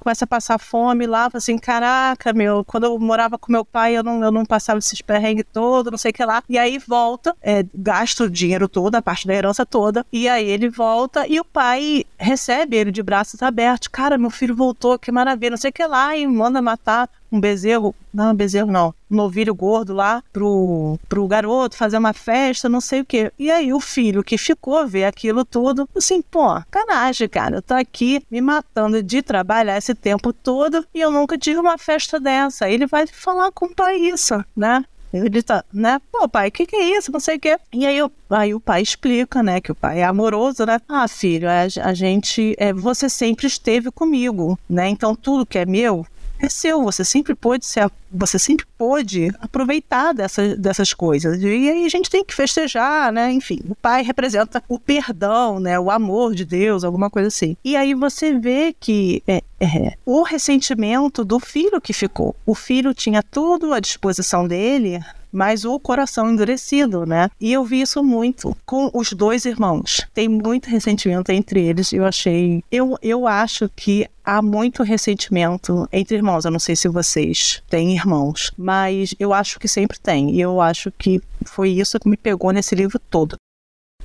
começa a passar fome lá, assim, caraca, meu, quando eu morava com meu pai, eu não, eu não passava esses perrengues todo, não sei o que lá. E aí volta, é, gasta o dinheiro todo, a parte da herança toda, e aí ele volta e o pai recebe ele de braços abertos. Cara, meu filho voltou, que maravilha, não sei o que lá, e manda matar um bezerro, não, bezerro não, um novilho gordo lá pro, pro garoto fazer uma festa, não sei o quê. E aí o filho que ficou vê aquilo tudo, assim, pô, canagem, cara, eu tô aqui me matando de trabalhar esse tempo todo e eu nunca tive uma festa dessa. Ele vai falar com o pai isso, né? Ele tá, né? Pô, pai, o que, que é isso? Não sei o quê. E aí, eu, aí o pai explica, né? Que o pai é amoroso, né? Ah, filho, a, a gente. É, você sempre esteve comigo, né? Então tudo que é meu é seu, você sempre pôde ser, você sempre pôde aproveitar dessas, dessas coisas. E aí a gente tem que festejar, né? Enfim, o pai representa o perdão, né? O amor de Deus, alguma coisa assim. E aí você vê que é, é, o ressentimento do filho que ficou. O filho tinha tudo à disposição dele, mas o coração endurecido, né? E eu vi isso muito com os dois irmãos. Tem muito ressentimento entre eles. Eu achei. Eu, eu acho que há muito ressentimento entre irmãos. Eu não sei se vocês têm irmãos, mas eu acho que sempre tem. E eu acho que foi isso que me pegou nesse livro todo.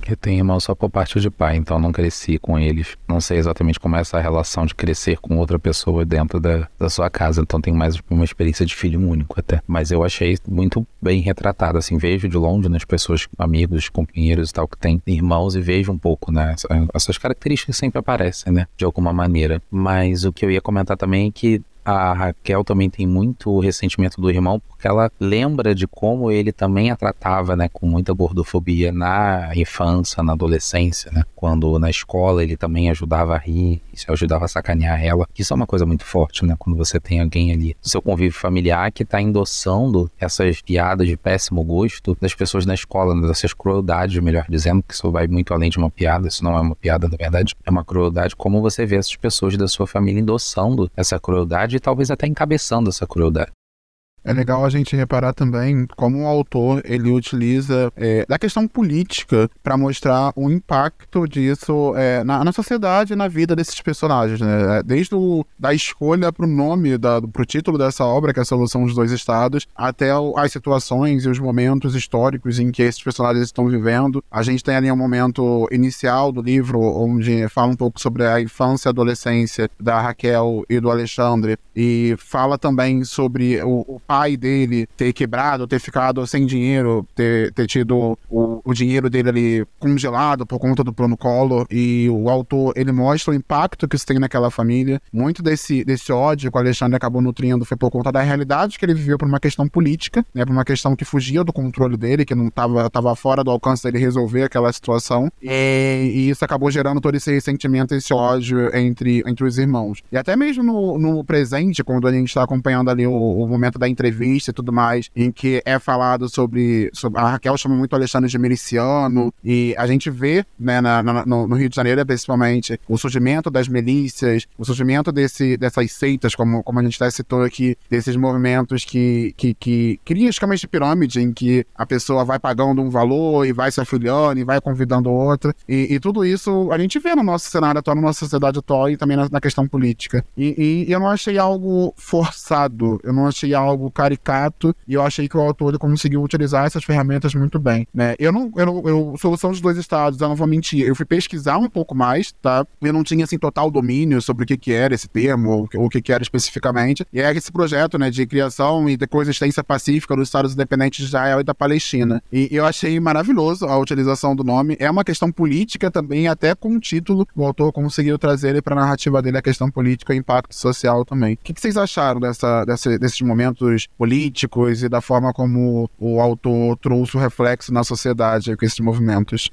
Eu tenho irmão só por parte de pai, então não cresci com eles. Não sei exatamente como é essa relação de crescer com outra pessoa dentro da, da sua casa. Então tenho mais uma experiência de filho único até. Mas eu achei muito bem retratado, assim. Vejo de longe nas pessoas, amigos, companheiros e tal, que têm irmãos e vejo um pouco, né? Essas características sempre aparecem, né? De alguma maneira. Mas o que eu ia comentar também é que a Raquel também tem muito ressentimento do irmão, porque ela lembra de como ele também a tratava, né, com muita gordofobia na infância, na adolescência, né? Quando na escola ele também ajudava a rir, se ajudava a sacanear ela. Isso é uma coisa muito forte, né? Quando você tem alguém ali do seu convívio familiar que tá endossando essas piadas de péssimo gosto das pessoas na escola, né? dessas crueldades, melhor dizendo, que isso vai muito além de uma piada, isso não é uma piada, na verdade, é uma crueldade. Como você vê essas pessoas da sua família endossando essa crueldade e talvez até encabeçando essa crueldade. É legal a gente reparar também como o autor ele utiliza é, da questão política para mostrar o impacto disso é, na, na sociedade e na vida desses personagens, né? É, desde o, da escolha para o nome, da, pro título dessa obra, que é a Solução dos Dois Estados, até o, as situações e os momentos históricos em que esses personagens estão vivendo. A gente tem ali um momento inicial do livro onde fala um pouco sobre a infância e adolescência da Raquel e do Alexandre e fala também sobre o, o pai dele ter quebrado, ter ficado sem dinheiro, ter, ter tido o, o dinheiro dele ali congelado por conta do plano Collor. E o autor, ele mostra o impacto que isso tem naquela família. Muito desse, desse ódio que o Alexandre acabou nutrindo foi por conta da realidade que ele viveu por uma questão política, né, por uma questão que fugia do controle dele, que não estava tava fora do alcance dele resolver aquela situação. E, e, isso acabou gerando todo esse ressentimento, esse ódio entre, entre os irmãos. E até mesmo no, no presente, quando a gente está acompanhando ali o, o momento da entrevista entrevista e tudo mais, em que é falado sobre. sobre a Raquel chama muito Alexandre de miliciano, e a gente vê, né, na, na, no, no, Rio de Janeiro, principalmente, o surgimento das milícias, o surgimento desse, dessas seitas, como, como a gente até citou aqui, desses movimentos que, que, que criam esquemas de pirâmide, em que a pessoa vai pagando um valor e vai se afiliando e vai convidando outra. E, e tudo isso a gente vê no nosso cenário atual, na nossa sociedade atual e também na, na questão política. E, e, eu não achei algo forçado, eu não achei algo caricato e eu achei que o autor conseguiu utilizar essas ferramentas muito bem, né? Eu não, eu, não, eu solução dos dois estados, eu não vou mentir, eu fui pesquisar um pouco mais, tá? Eu não tinha assim total domínio sobre o que que era esse termo ou o que que era especificamente. E é esse projeto, né, de criação e de coexistência pacífica dos estados independentes de Israel e da Palestina. E eu achei maravilhoso a utilização do nome. É uma questão política também, até com o título, o autor conseguiu trazer ele para a narrativa dele a questão política e impacto social também. O que, que vocês acharam dessa, dessa, desses momentos políticos e da forma como o autor trouxe o reflexo na sociedade com esses movimentos.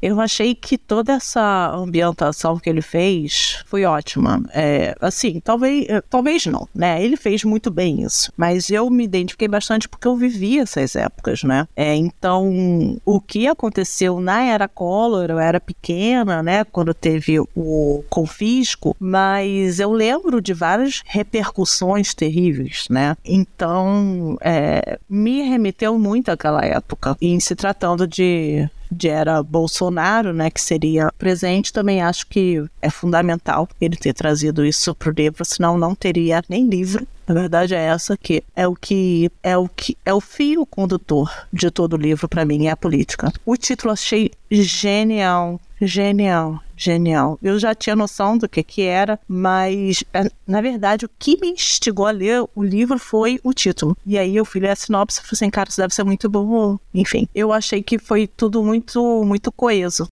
Eu achei que toda essa ambientação que ele fez foi ótima. É, assim, talvez, é, talvez não, né? Ele fez muito bem isso, mas eu me identifiquei bastante porque eu vivi essas épocas, né? É, então, o que aconteceu na era Collor, eu era pequena, né? Quando teve o confisco, mas eu lembro de várias repercussões terríveis, né? Então, é, me remeteu muito àquela época, em se tratando de de era Bolsonaro, né, que seria presente, também acho que é fundamental ele ter trazido isso para o livro, senão não teria nem livro. A verdade é essa que é o que é o que é o fio condutor de todo o livro para mim é a política. O título achei genial, genial genial. Eu já tinha noção do que que era, mas é, na verdade o que me instigou a ler o livro foi o título. E aí eu fui ler a sinopse e falei assim, cara, isso deve ser muito bom. Enfim, eu achei que foi tudo muito, muito coeso.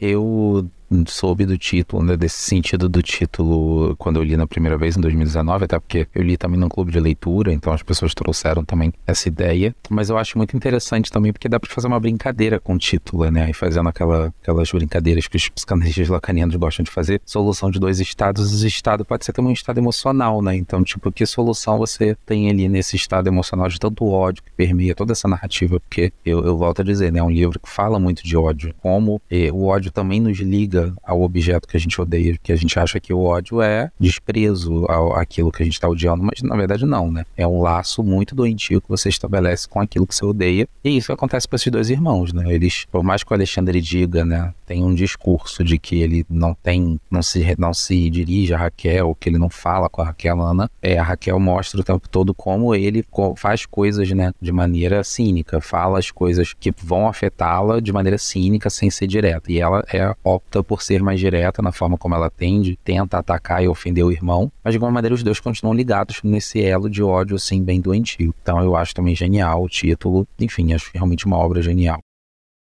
Eu soube do título, né, desse sentido do título quando eu li na primeira vez em 2019, até porque eu li também num clube de leitura, então as pessoas trouxeram também essa ideia. Mas eu acho muito interessante também porque dá para fazer uma brincadeira com o título, né, e fazendo aquela, aquelas brincadeiras que os psicanalistas lacanianos gostam de fazer. Solução de dois estados, esse estado pode ser também um estado emocional, né? Então, tipo, que solução você tem ali nesse estado emocional de tanto ódio que permeia toda essa narrativa? Porque eu, eu volto a dizer, né, é um livro que fala muito de ódio, como eh, o ódio também nos liga ao objeto que a gente odeia, que a gente acha que o ódio é desprezo ao, àquilo que a gente está odiando, mas na verdade não, né? É um laço muito doentio que você estabelece com aquilo que você odeia. E isso acontece com esses dois irmãos, né? Eles, por mais que o Alexandre diga, né, tem um discurso de que ele não tem, não se, não se dirige a Raquel, que ele não fala com a Raquel Ana, é, a Raquel mostra o tempo todo como ele faz coisas, né, de maneira cínica, fala as coisas que vão afetá-la de maneira cínica, sem ser direta. E ela é opta por ser mais direta na forma como ela atende, tenta atacar e ofender o irmão, mas de alguma maneira os dois continuam ligados nesse elo de ódio, assim, bem doentio. Então eu acho também genial o título, enfim, acho realmente uma obra genial.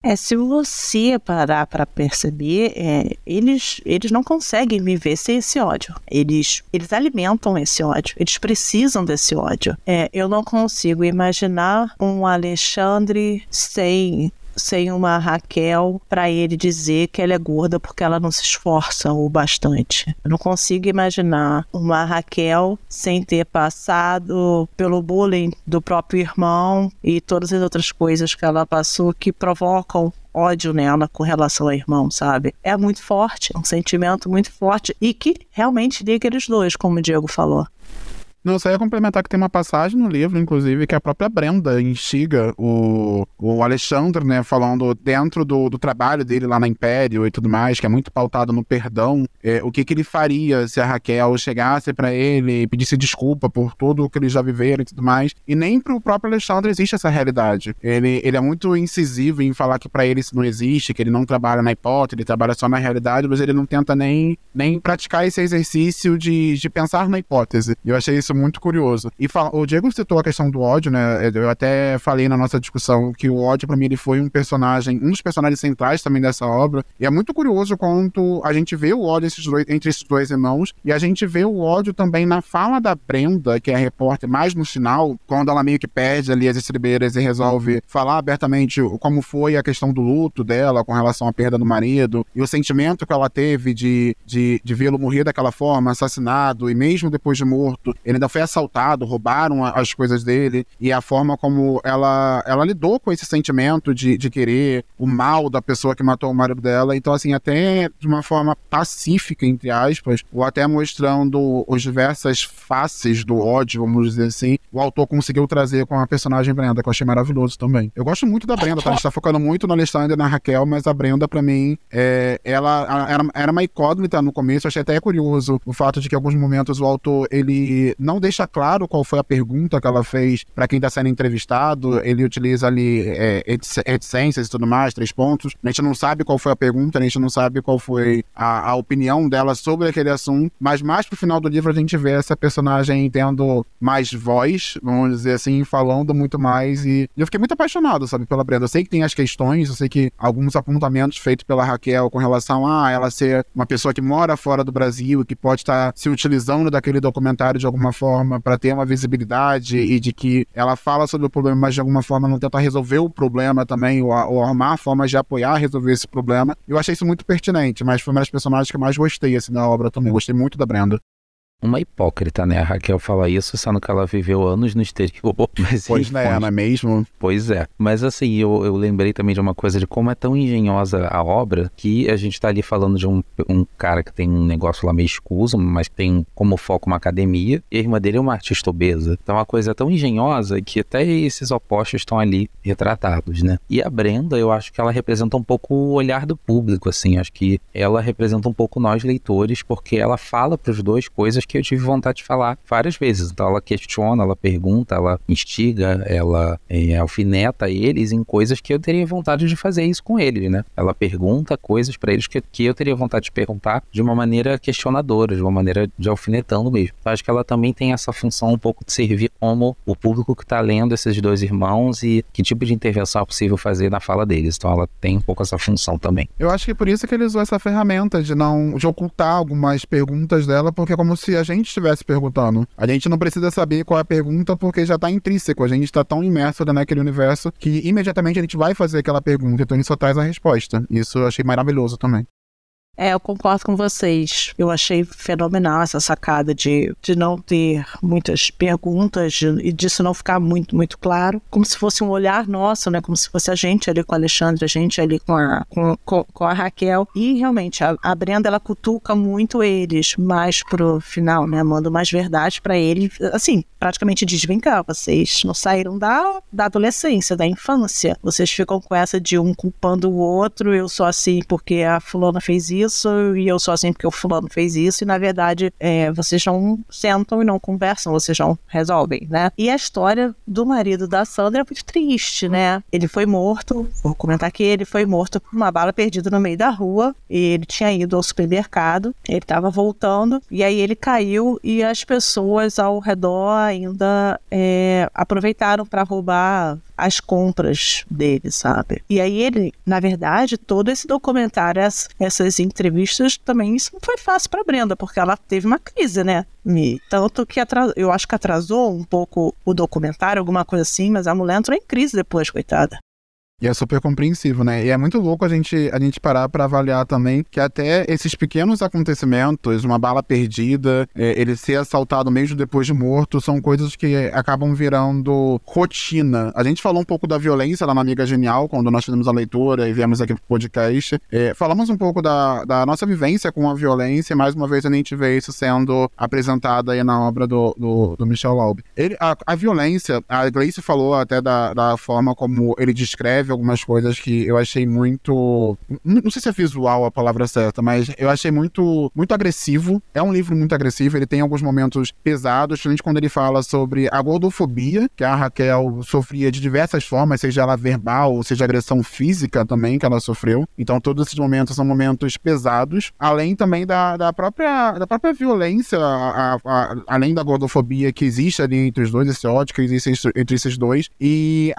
É, se você parar para perceber, é, eles, eles não conseguem viver sem esse ódio. Eles, eles alimentam esse ódio. Eles precisam desse ódio. É, eu não consigo imaginar um Alexandre sem sem uma Raquel para ele dizer que ela é gorda porque ela não se esforça o bastante. Eu não consigo imaginar uma Raquel sem ter passado pelo bullying do próprio irmão e todas as outras coisas que ela passou que provocam ódio nela com relação ao irmão, sabe? É muito forte, é um sentimento muito forte e que realmente liga eles dois, como o Diego falou. Não, só ia complementar que tem uma passagem no livro, inclusive, que a própria Brenda instiga o, o Alexandre, né, falando dentro do, do trabalho dele lá na Império e tudo mais, que é muito pautado no perdão, é, o que, que ele faria se a Raquel chegasse para ele e pedisse desculpa por tudo o que eles já viveram e tudo mais. E nem pro próprio Alexandre existe essa realidade. Ele, ele é muito incisivo em falar que para ele isso não existe, que ele não trabalha na hipótese, ele trabalha só na realidade, mas ele não tenta nem, nem praticar esse exercício de, de pensar na hipótese. Eu achei isso muito curioso. E fala, o Diego citou a questão do ódio, né? Eu até falei na nossa discussão que o ódio, para mim, ele foi um personagem, um dos personagens centrais também dessa obra. E é muito curioso quanto a gente vê o ódio esses dois, entre esses dois irmãos, e a gente vê o ódio também na fala da Brenda, que é a repórter, mais no final, quando ela meio que perde ali as estribeiras e resolve falar abertamente como foi a questão do luto dela com relação à perda do marido, e o sentimento que ela teve de, de, de vê-lo morrer daquela forma, assassinado, e mesmo depois de morto, ele ainda foi assaltado, roubaram as coisas dele, e a forma como ela, ela lidou com esse sentimento de, de querer o mal da pessoa que matou o marido dela. Então, assim, até de uma forma pacífica, entre aspas, ou até mostrando as diversas faces do ódio, vamos dizer assim, o autor conseguiu trazer com a personagem Brenda, que eu achei maravilhoso também. Eu gosto muito da Brenda, tá? A gente tá focando muito no Alexandre e na Raquel, mas a Brenda, para mim, é, ela era, era uma incógnita no começo. Eu achei até curioso o fato de que em alguns momentos o autor, ele não deixa claro qual foi a pergunta que ela fez para quem está sendo entrevistado. Ele utiliza ali é, reticências e tudo mais, três pontos. A gente não sabe qual foi a pergunta, a gente não sabe qual foi a, a opinião dela sobre aquele assunto. Mas mais pro final do livro a gente vê essa personagem tendo mais voz, vamos dizer assim, falando muito mais. E eu fiquei muito apaixonado, sabe, pela Brenda. Eu sei que tem as questões, eu sei que alguns apontamentos feitos pela Raquel com relação a ela ser uma pessoa que mora fora do Brasil e que pode estar se utilizando daquele documentário de alguma forma forma, para ter uma visibilidade e de que ela fala sobre o problema, mas de alguma forma não tenta resolver o problema também, ou, ou arrumar formas de apoiar resolver esse problema. Eu achei isso muito pertinente, mas foi uma das personagens que eu mais gostei assim, da obra também. Gostei muito da Brenda uma hipócrita, né? A Raquel fala isso, sendo que ela viveu anos no exterior. <laughs> Mas, pois né, não é mesmo? Pois é. Mas assim, eu, eu lembrei também de uma coisa de como é tão engenhosa a obra que a gente tá ali falando de um, um cara que tem um negócio lá meio escuso, mas tem como foco uma academia, e a irmã dele é uma artista obesa. Então a coisa é tão engenhosa que até esses opostos estão ali retratados, né? E a Brenda, eu acho que ela representa um pouco o olhar do público, assim. Acho que ela representa um pouco nós leitores, porque ela fala para os dois coisas que eu tive vontade de falar várias vezes. Então ela questiona, ela pergunta, ela instiga, ela é, alfineta eles em coisas que eu teria vontade de fazer isso com eles, né? Ela pergunta coisas para eles que, que eu teria vontade de perguntar de uma maneira questionadora, de uma maneira de alfinetando mesmo. Eu acho que ela também tem essa função um pouco de servir como o público que está lendo esses dois irmãos e que tipo de intervenção é possível fazer na fala deles. Então ela tem um pouco essa função também. Eu acho que por isso que ele usou essa ferramenta de não de ocultar algumas perguntas dela, porque é como se a gente estivesse perguntando. A gente não precisa saber qual é a pergunta porque já está intrínseco, a gente está tão imerso naquele universo que imediatamente a gente vai fazer aquela pergunta, então ele só traz a resposta. Isso eu achei maravilhoso também. É, eu concordo com vocês. Eu achei fenomenal essa sacada de, de não ter muitas perguntas e disso não ficar muito, muito claro. Como se fosse um olhar nosso, né? Como se fosse a gente ali com o Alexandre, a gente ali com a, com, com, com a Raquel. E realmente, a, a, Brenda, ela cutuca muito eles mais pro final, né? Manda mais verdade para eles. Assim, praticamente cá, vocês não saíram da, da adolescência, da infância. Vocês ficam com essa de um culpando o outro, eu sou assim porque a fulana fez isso isso e eu sou assim porque o fulano fez isso, e na verdade é, vocês não sentam e não conversam, vocês não resolvem, né? E a história do marido da Sandra é muito triste, né? Ele foi morto, vou comentar aqui, ele foi morto por uma bala perdida no meio da rua, e ele tinha ido ao supermercado, ele estava voltando, e aí ele caiu e as pessoas ao redor ainda é, aproveitaram para roubar as compras dele, sabe? E aí ele, na verdade, todo esse documentário, essas entrevistas também, isso não foi fácil para Brenda, porque ela teve uma crise, né? E tanto que eu acho que atrasou um pouco o documentário, alguma coisa assim, mas a mulher entrou em crise depois, coitada. E é super compreensível, né? E é muito louco a gente, a gente parar para avaliar também que até esses pequenos acontecimentos, uma bala perdida, é, ele ser assaltado mesmo depois de morto, são coisas que acabam virando rotina. A gente falou um pouco da violência lá na Amiga Genial, quando nós fizemos a leitura e viemos aqui pro podcast. É, falamos um pouco da, da nossa vivência com a violência, e mais uma vez a gente vê isso sendo apresentado aí na obra do, do, do Michel Laub. Ele, a, a violência, a Gleice falou até da, da forma como ele descreve algumas coisas que eu achei muito. Não sei se é visual a palavra certa, mas eu achei muito, muito agressivo. É um livro muito agressivo, ele tem alguns momentos pesados, principalmente quando ele fala sobre a gordofobia, que a Raquel sofria de diversas formas, seja ela verbal, seja agressão física também que ela sofreu. Então, todos esses momentos são momentos pesados, além também da, da, própria, da própria violência, a, a, a, além da gordofobia que existe ali entre os dois, esse ódio que existe entre esses dois, e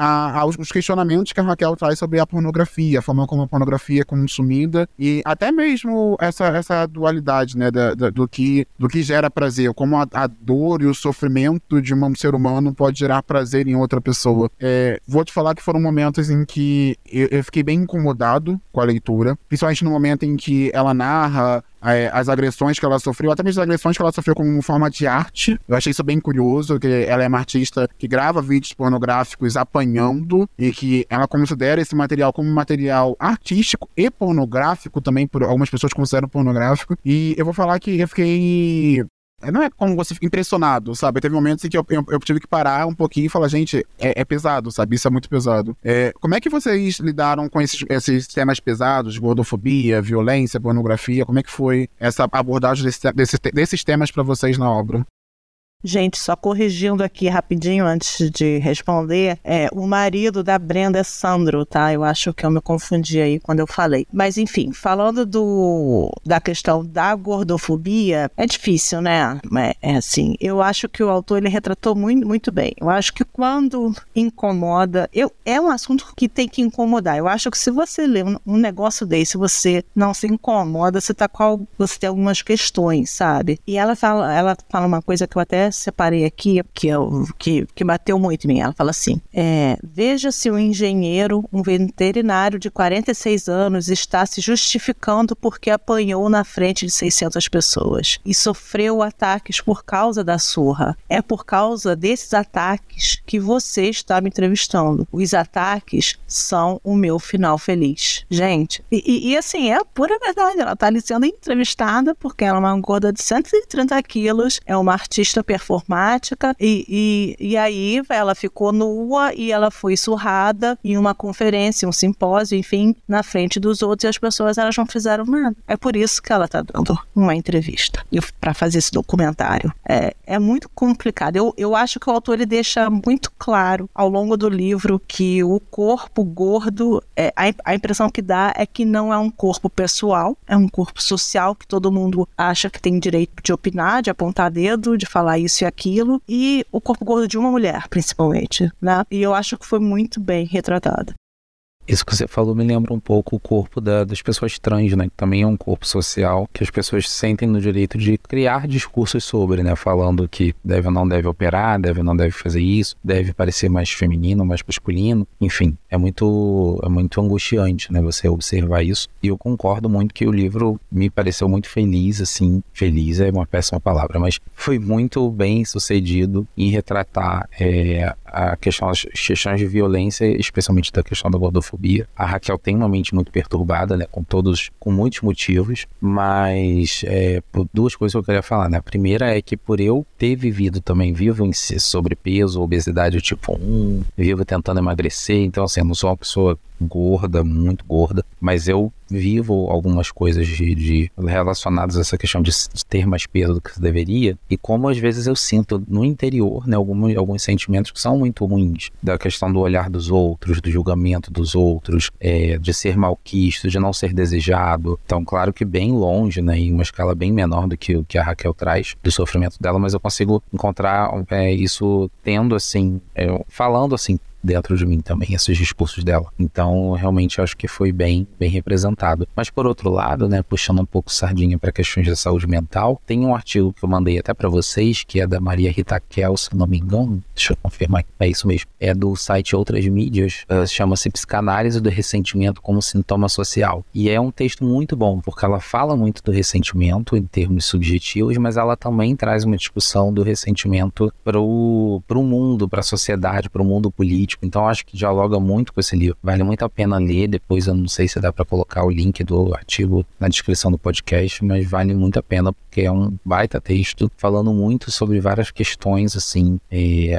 os questionamentos que a Raquel Raquel traz sobre a pornografia, a forma como a pornografia é consumida e até mesmo essa, essa dualidade, né, da, da, do, que, do que gera prazer, como a, a, dor e o sofrimento de um ser humano pode gerar prazer em outra pessoa. É, vou te falar que foram momentos em que eu, eu fiquei bem incomodado com a leitura, principalmente no momento em que ela narra é, as agressões que ela sofreu, até mesmo as agressões que ela sofreu como forma de arte. Eu achei isso bem curioso, que ela é uma artista que grava vídeos pornográficos apanhando e que ela considera esse material como material artístico e pornográfico também, por algumas pessoas consideram pornográfico. E eu vou falar que eu fiquei não é como você fica impressionado, sabe? Teve momentos em que eu, eu, eu tive que parar um pouquinho e falar, gente, é, é pesado, sabe? Isso é muito pesado. É, como é que vocês lidaram com esses, esses temas pesados, gordofobia, violência, pornografia? Como é que foi essa abordagem desse, desse, desses temas para vocês na obra? Gente, só corrigindo aqui rapidinho antes de responder, é, o marido da Brenda é Sandro, tá? Eu acho que eu me confundi aí quando eu falei. Mas enfim, falando do da questão da gordofobia, é difícil, né? É, é assim, eu acho que o autor ele retratou muito, muito bem. Eu acho que quando incomoda, eu, é um assunto que tem que incomodar. Eu acho que se você lê um, um negócio desse, você não se incomoda, você tá com você tem algumas questões, sabe? E ela fala, ela fala uma coisa que eu até separei aqui, que, eu, que, que bateu muito em mim. Ela fala assim: é, veja se um engenheiro, um veterinário de 46 anos, está se justificando porque apanhou na frente de 600 pessoas e sofreu ataques por causa da surra. É por causa desses ataques que você está me entrevistando. Os ataques são o meu final feliz. Gente, e, e, e assim, é pura verdade. Ela está ali sendo entrevistada porque ela é uma gorda de 130 quilos, é uma artista performática, e, e, e aí ela ficou nua e ela foi surrada em uma conferência, um simpósio, enfim, na frente dos outros, e as pessoas elas não fizeram nada. É por isso que ela está dando uma entrevista para fazer esse documentário. É, é muito complicado. Eu, eu acho que o autor ele deixa muito claro ao longo do livro que o corpo gordo, é, a, a impressão que dá é que não é um corpo pessoal, é um corpo social que todo mundo acha que tem direito de opinar, de apontar dedo, de falar isso e aquilo, e o corpo gordo de uma mulher, principalmente, né? E eu acho que foi muito bem retratado. Isso que você falou me lembra um pouco o corpo da, das pessoas trans, né? Que também é um corpo social que as pessoas sentem no direito de criar discursos sobre, né? Falando que deve ou não deve operar, deve ou não deve fazer isso, deve parecer mais feminino, mais masculino. Enfim, é muito, é muito angustiante, né? Você observar isso. E eu concordo muito que o livro me pareceu muito feliz, assim. Feliz é uma péssima palavra, mas foi muito bem sucedido em retratar é, a questão, as questões de violência, especialmente da questão da gordofobia. A Raquel tem uma mente muito perturbada, né, com todos, com muitos motivos, mas é, duas coisas que eu queria falar, né? A primeira é que por eu ter vivido também, vivo em sobrepeso, obesidade tipo 1, vivo tentando emagrecer, então assim, eu não sou uma pessoa gorda, muito gorda, mas eu vivo algumas coisas de, de relacionadas a essa questão de, ter mais peso do que deveria e como às vezes eu sinto no interior, né, alguns, alguns sentimentos que são muito ruins, da questão do olhar dos outros, do julgamento dos outros, é, de ser malquisto, de não ser desejado. Então, claro que bem longe, né, em uma escala bem menor do que o que a Raquel traz do sofrimento dela, mas eu consigo encontrar é, isso tendo assim, é, falando assim dentro de mim também, esses discursos dela. Então, realmente, acho que foi bem, bem representado. Mas, por outro lado, né, puxando um pouco sardinha para questões de saúde mental, tem um artigo que eu mandei até para vocês, que é da Maria Rita Kel, se não me engano, deixa eu confirmar, é isso mesmo, é do site Outras Mídias, uh, chama-se Psicanálise do Ressentimento como Sintoma Social. E é um texto muito bom, porque ela fala muito do ressentimento em termos subjetivos, mas ela também traz uma discussão do ressentimento para o mundo, para a sociedade, para o mundo político, político. Então acho que dialoga muito com esse livro. Vale muito a pena ler. Depois eu não sei se dá para colocar o link do artigo na descrição do podcast, mas vale muito a pena porque é um baita texto falando muito sobre várias questões assim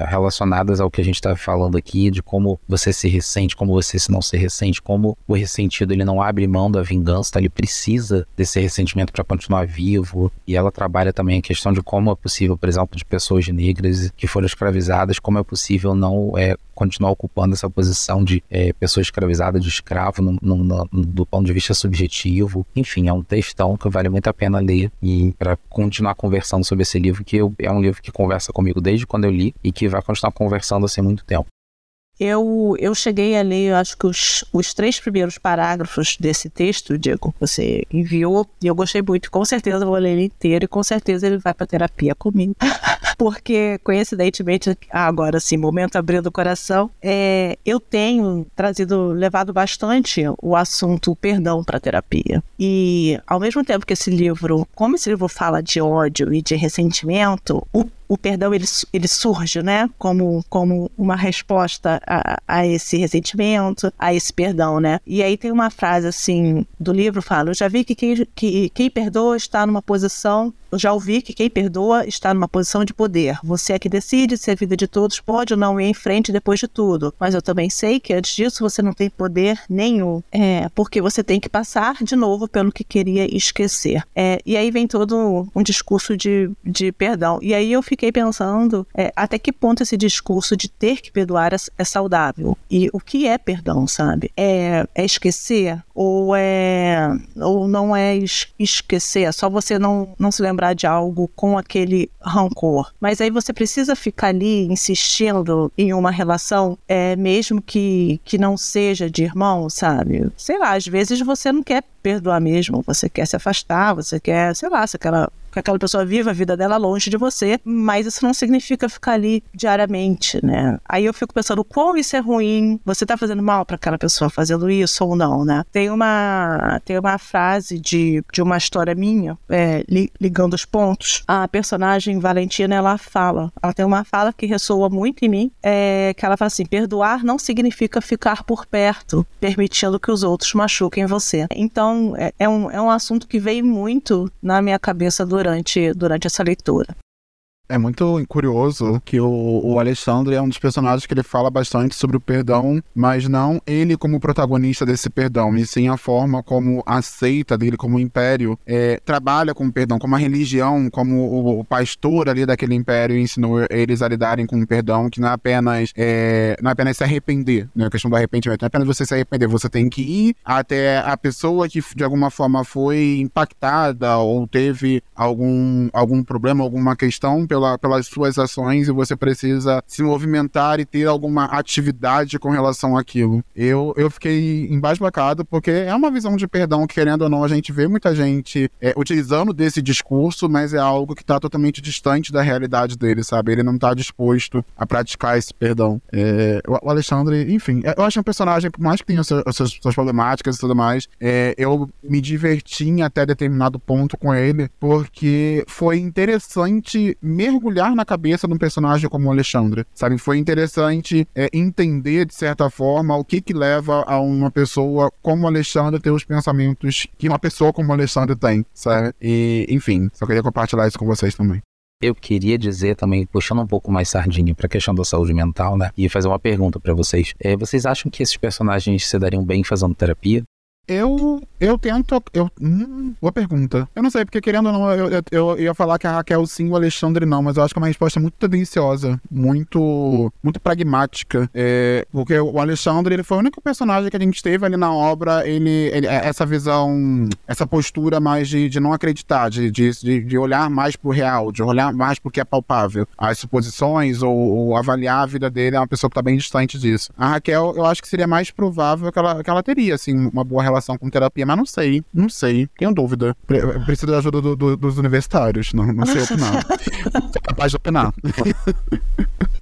relacionadas ao que a gente está falando aqui, de como você se ressente, como você se não se ressente, como o ressentido ele não abre mão da vingança, ele precisa desse ressentimento para continuar vivo. E ela trabalha também a questão de como é possível, por exemplo, de pessoas negras que foram escravizadas, como é possível não é, continuar ocupando essa posição de é, pessoa escravizada, de escravo, no, no, no, do ponto de vista subjetivo. Enfim, é um textão que vale muito a pena ler e para continuar conversando sobre esse livro, que eu, é um livro que conversa comigo desde quando eu li e que vai continuar conversando assim muito tempo. Eu, eu cheguei a ler, acho que os, os três primeiros parágrafos desse texto, Diego, você enviou, e eu gostei muito. Com certeza vou ler ele inteiro e com certeza ele vai para terapia comigo. <laughs> Porque, coincidentemente, agora sim, momento abrindo o coração, é, eu tenho trazido, levado bastante o assunto perdão para terapia. E, ao mesmo tempo que esse livro, como esse livro fala de ódio e de ressentimento, o o perdão ele, ele surge, né, como, como uma resposta a, a esse ressentimento, a esse perdão, né? E aí tem uma frase assim do livro fala: "Eu já vi que quem, que quem perdoa está numa posição já ouvi que quem perdoa está numa posição de poder. Você é que decide se a vida de todos pode ou não ir em frente depois de tudo. Mas eu também sei que antes disso você não tem poder nenhum. É, porque você tem que passar de novo pelo que queria esquecer. É, e aí vem todo um discurso de, de perdão. E aí eu fiquei pensando é, até que ponto esse discurso de ter que perdoar é, é saudável. E o que é perdão, sabe? É, é esquecer? Ou é. Ou não é esquecer? É só você não, não se lembrar lembrar de algo com aquele rancor. Mas aí você precisa ficar ali insistindo em uma relação, é, mesmo que, que não seja de irmão, sabe? Sei lá, às vezes você não quer perdoar mesmo, você quer se afastar, você quer, sei lá, se aquela que aquela pessoa viva a vida dela longe de você, mas isso não significa ficar ali diariamente, né? Aí eu fico pensando, quão isso é ruim, você tá fazendo mal para aquela pessoa fazendo isso ou não, né? Tem uma, tem uma frase de, de uma história minha, é, li, ligando os pontos. A personagem Valentina, ela fala, ela tem uma fala que ressoa muito em mim, é, que ela fala assim, perdoar não significa ficar por perto, permitindo que os outros machuquem você. Então, é, é um, é um assunto que veio muito na minha cabeça durante, durante essa leitura. É muito curioso que o, o, Alexandre é um dos personagens que ele fala bastante sobre o perdão, mas não ele como protagonista desse perdão, e sim a forma como a seita dele, como o império, é, trabalha com o perdão, como a religião, como o, o, pastor ali daquele império ensinou eles a lidarem com o perdão, que não é apenas, é, não é apenas se arrepender, né? a questão do arrependimento, não é apenas você se arrepender, você tem que ir até a pessoa que de alguma forma foi impactada ou teve algum, algum problema, alguma questão pela, pelas suas ações e você precisa se movimentar e ter alguma atividade com relação àquilo. Eu, eu fiquei embasbacado porque é uma visão de perdão, querendo ou não, a gente vê muita gente é, utilizando desse discurso, mas é algo que está totalmente distante da realidade dele, sabe? Ele não está disposto a praticar esse perdão. É, o Alexandre, enfim, é, eu acho um personagem, por mais que tenha suas, suas problemáticas e tudo mais, é, eu me diverti até determinado ponto com ele, porque foi interessante mergulhar na cabeça de um personagem como o Alexandre, sabe? Foi interessante é, entender, de certa forma, o que que leva a uma pessoa como o Alexandre ter os pensamentos que uma pessoa como o Alexandre tem, sabe? E, enfim, só queria compartilhar isso com vocês também. Eu queria dizer também, puxando um pouco mais sardinha para a questão da saúde mental, né? E fazer uma pergunta para vocês. É, vocês acham que esses personagens se dariam bem fazendo terapia? Eu, eu tento. Eu, hum, boa pergunta. Eu não sei, porque querendo ou não, eu, eu, eu, ia falar que a Raquel sim, o Alexandre não, mas eu acho que é uma resposta muito tendenciosa, muito, muito pragmática. É, porque o Alexandre, ele foi o único personagem que a gente teve ali na obra, ele, ele é, essa visão, essa postura mais de, de não acreditar, de, de, de olhar mais pro real, de olhar mais pro que é palpável. As suposições ou, ou avaliar a vida dele é uma pessoa que tá bem distante disso. A Raquel, eu acho que seria mais provável que ela, que ela teria, assim, uma boa relação relação com terapia, mas não sei, não sei, tenho dúvida. Preciso da ajuda do, do, dos universitários, não, não sei opinar. <laughs> Sou capaz de opinar.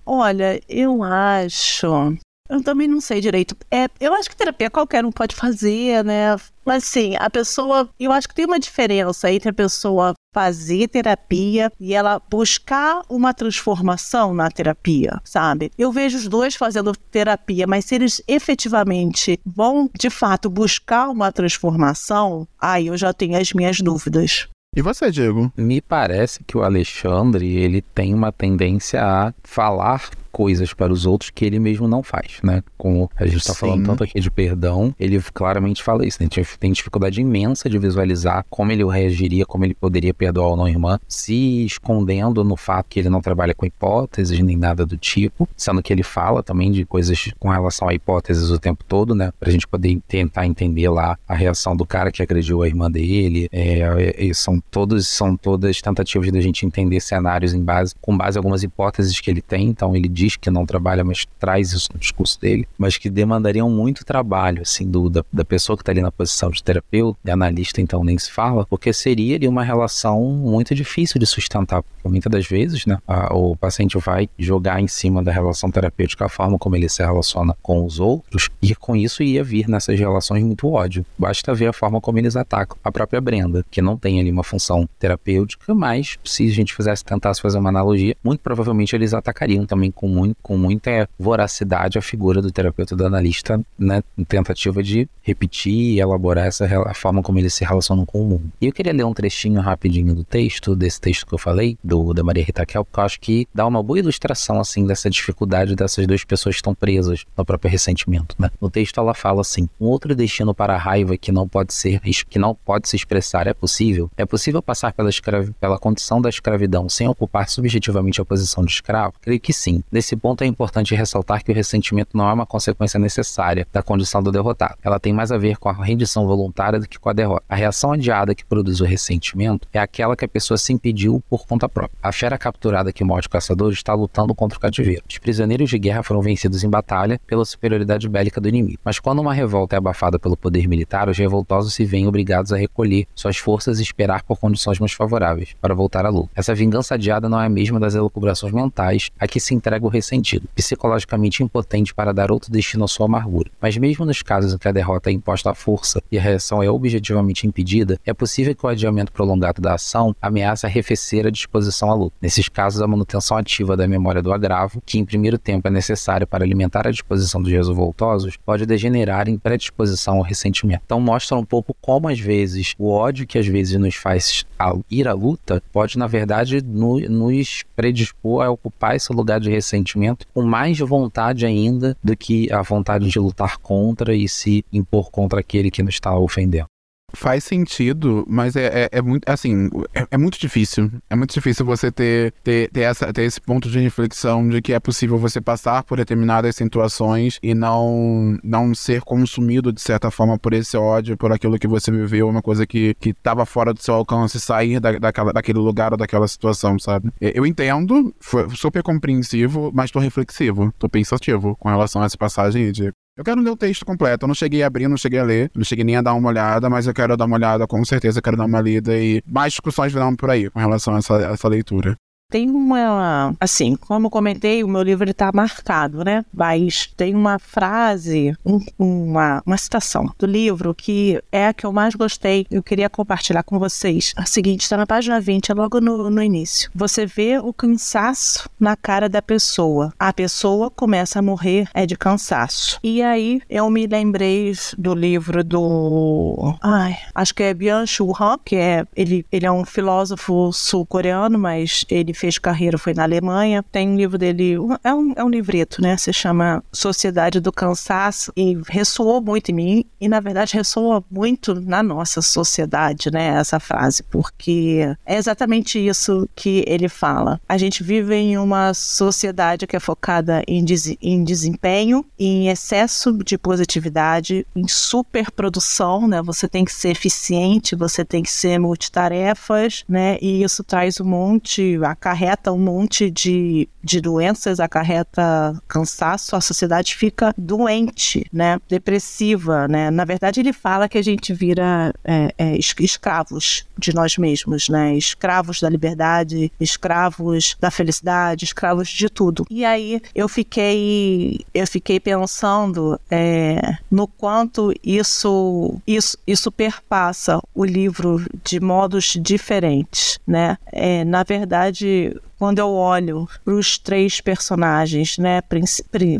Olha, eu acho eu também não sei direito. É, eu acho que terapia qualquer um pode fazer, né? Mas sim, a pessoa. Eu acho que tem uma diferença entre a pessoa fazer terapia e ela buscar uma transformação na terapia, sabe? Eu vejo os dois fazendo terapia, mas se eles efetivamente vão de fato buscar uma transformação, aí eu já tenho as minhas dúvidas. E você, Diego? Me parece que o Alexandre, ele tem uma tendência a falar coisas para os outros que ele mesmo não faz, né? Como a gente está falando tanto aqui de perdão, ele claramente fala isso, né? Tem dificuldade imensa de visualizar como ele reagiria, como ele poderia perdoar ou não a irmã, se escondendo no fato que ele não trabalha com hipóteses nem nada do tipo, sendo que ele fala também de coisas com relação a hipóteses o tempo todo, né? Pra gente poder tentar entender lá a reação do cara que agrediu a irmã dele. É, é, são todos são todas tentativas da gente entender cenários em base com base em algumas hipóteses que ele tem. Então ele diz que não trabalha, mas traz isso no discurso dele, mas que demandariam muito trabalho, assim, do, da, da pessoa que está ali na posição de terapeuta, de analista, então nem se fala, porque seria ali uma relação muito difícil de sustentar, porque muitas das vezes, né, a, o paciente vai jogar em cima da relação terapêutica a forma como ele se relaciona com os outros, e com isso ia vir nessas relações muito ódio. Basta ver a forma como eles atacam a própria Brenda, que não tem ali uma função terapêutica, mas se a gente fizesse tentasse fazer uma analogia, muito provavelmente eles atacariam também com muito, com muita voracidade a figura do terapeuta do analista, né, tentativa de repetir e elaborar essa a forma como eles se relacionam com o mundo. E eu queria ler um trechinho rapidinho do texto, desse texto que eu falei, do da Maria Rita Kel, porque eu acho que dá uma boa ilustração assim dessa dificuldade dessas duas pessoas que estão presas no próprio ressentimento, né? No texto ela fala assim: "Um outro destino para a raiva que não pode ser que não pode se expressar é possível? É possível passar pela escravi, pela condição da escravidão sem ocupar subjetivamente a posição de escravo? Creio que sim. Nesse ponto é importante ressaltar que o ressentimento não é uma consequência necessária da condição do derrotado. Ela tem mais a ver com a rendição voluntária do que com a derrota. A reação adiada que produz o ressentimento é aquela que a pessoa se impediu por conta própria. A fera capturada que morde o caçador está lutando contra o cativeiro. Os prisioneiros de guerra foram vencidos em batalha pela superioridade bélica do inimigo. Mas quando uma revolta é abafada pelo poder militar, os revoltosos se veem obrigados a recolher suas forças e esperar por condições mais favoráveis para voltar à luta. Essa vingança adiada não é a mesma das elucubrações mentais a que se entrega o ressentido, psicologicamente impotente para dar outro destino à sua amargura. Mas mesmo nos casos em que a derrota é imposta à força e a reação é objetivamente impedida, é possível que o adiamento prolongado da ação ameace arrefecer a disposição à luta. Nesses casos, a manutenção ativa da memória do agravo, que em primeiro tempo é necessária para alimentar a disposição dos revoltosos, pode degenerar em predisposição ao ressentimento. Então mostra um pouco como às vezes o ódio que às vezes nos faz ir à luta pode na verdade no, nos predispor a ocupar esse lugar de ressentimento com mais vontade ainda do que a vontade de lutar contra e se impor contra aquele que nos está ofendendo. Faz sentido, mas é, é, é muito, assim, é, é, muito difícil. É muito difícil você ter, ter, ter, essa, ter esse ponto de reflexão de que é possível você passar por determinadas situações e não, não ser consumido, de certa forma, por esse ódio, por aquilo que você viveu, uma coisa que, que fora do seu alcance, sair da, daquela, daquele lugar ou daquela situação, sabe? Eu entendo, super compreensivo, mas tô reflexivo, tô pensativo com relação a essa passagem de eu quero ler o texto completo. Eu não cheguei a abrir, não cheguei a ler, não cheguei nem a dar uma olhada, mas eu quero dar uma olhada, com certeza quero dar uma lida e mais discussões virão por aí com relação a essa, a essa leitura. Tem uma, assim, como eu comentei, o meu livro está marcado, né? Mas tem uma frase, um, uma, uma citação do livro que é a que eu mais gostei. Eu queria compartilhar com vocês. A seguinte, está na página 20, é logo no, no início. Você vê o cansaço na cara da pessoa. A pessoa começa a morrer é de cansaço. E aí eu me lembrei do livro do, ai, acho que é Byung-Chul Han, que é ele, ele é um filósofo sul-coreano, mas ele fez carreira foi na Alemanha. Tem um livro dele, é um, é um livreto, né? Se chama Sociedade do Cansaço e ressoou muito em mim e, na verdade, ressoa muito na nossa sociedade, né? Essa frase, porque é exatamente isso que ele fala. A gente vive em uma sociedade que é focada em, des em desempenho, em excesso de positividade, em superprodução, né? Você tem que ser eficiente, você tem que ser multitarefas, né? E isso traz um monte, a acarreta um monte de, de doenças, acarreta cansaço, a sociedade fica doente, né? Depressiva, né? Na verdade, ele fala que a gente vira é, é, escravos de nós mesmos, né? Escravos da liberdade, escravos da felicidade, escravos de tudo. E aí eu fiquei, eu fiquei pensando é, no quanto isso, isso, isso perpassa o livro de modos diferentes, né? É, na verdade, quando eu olho para os três personagens né,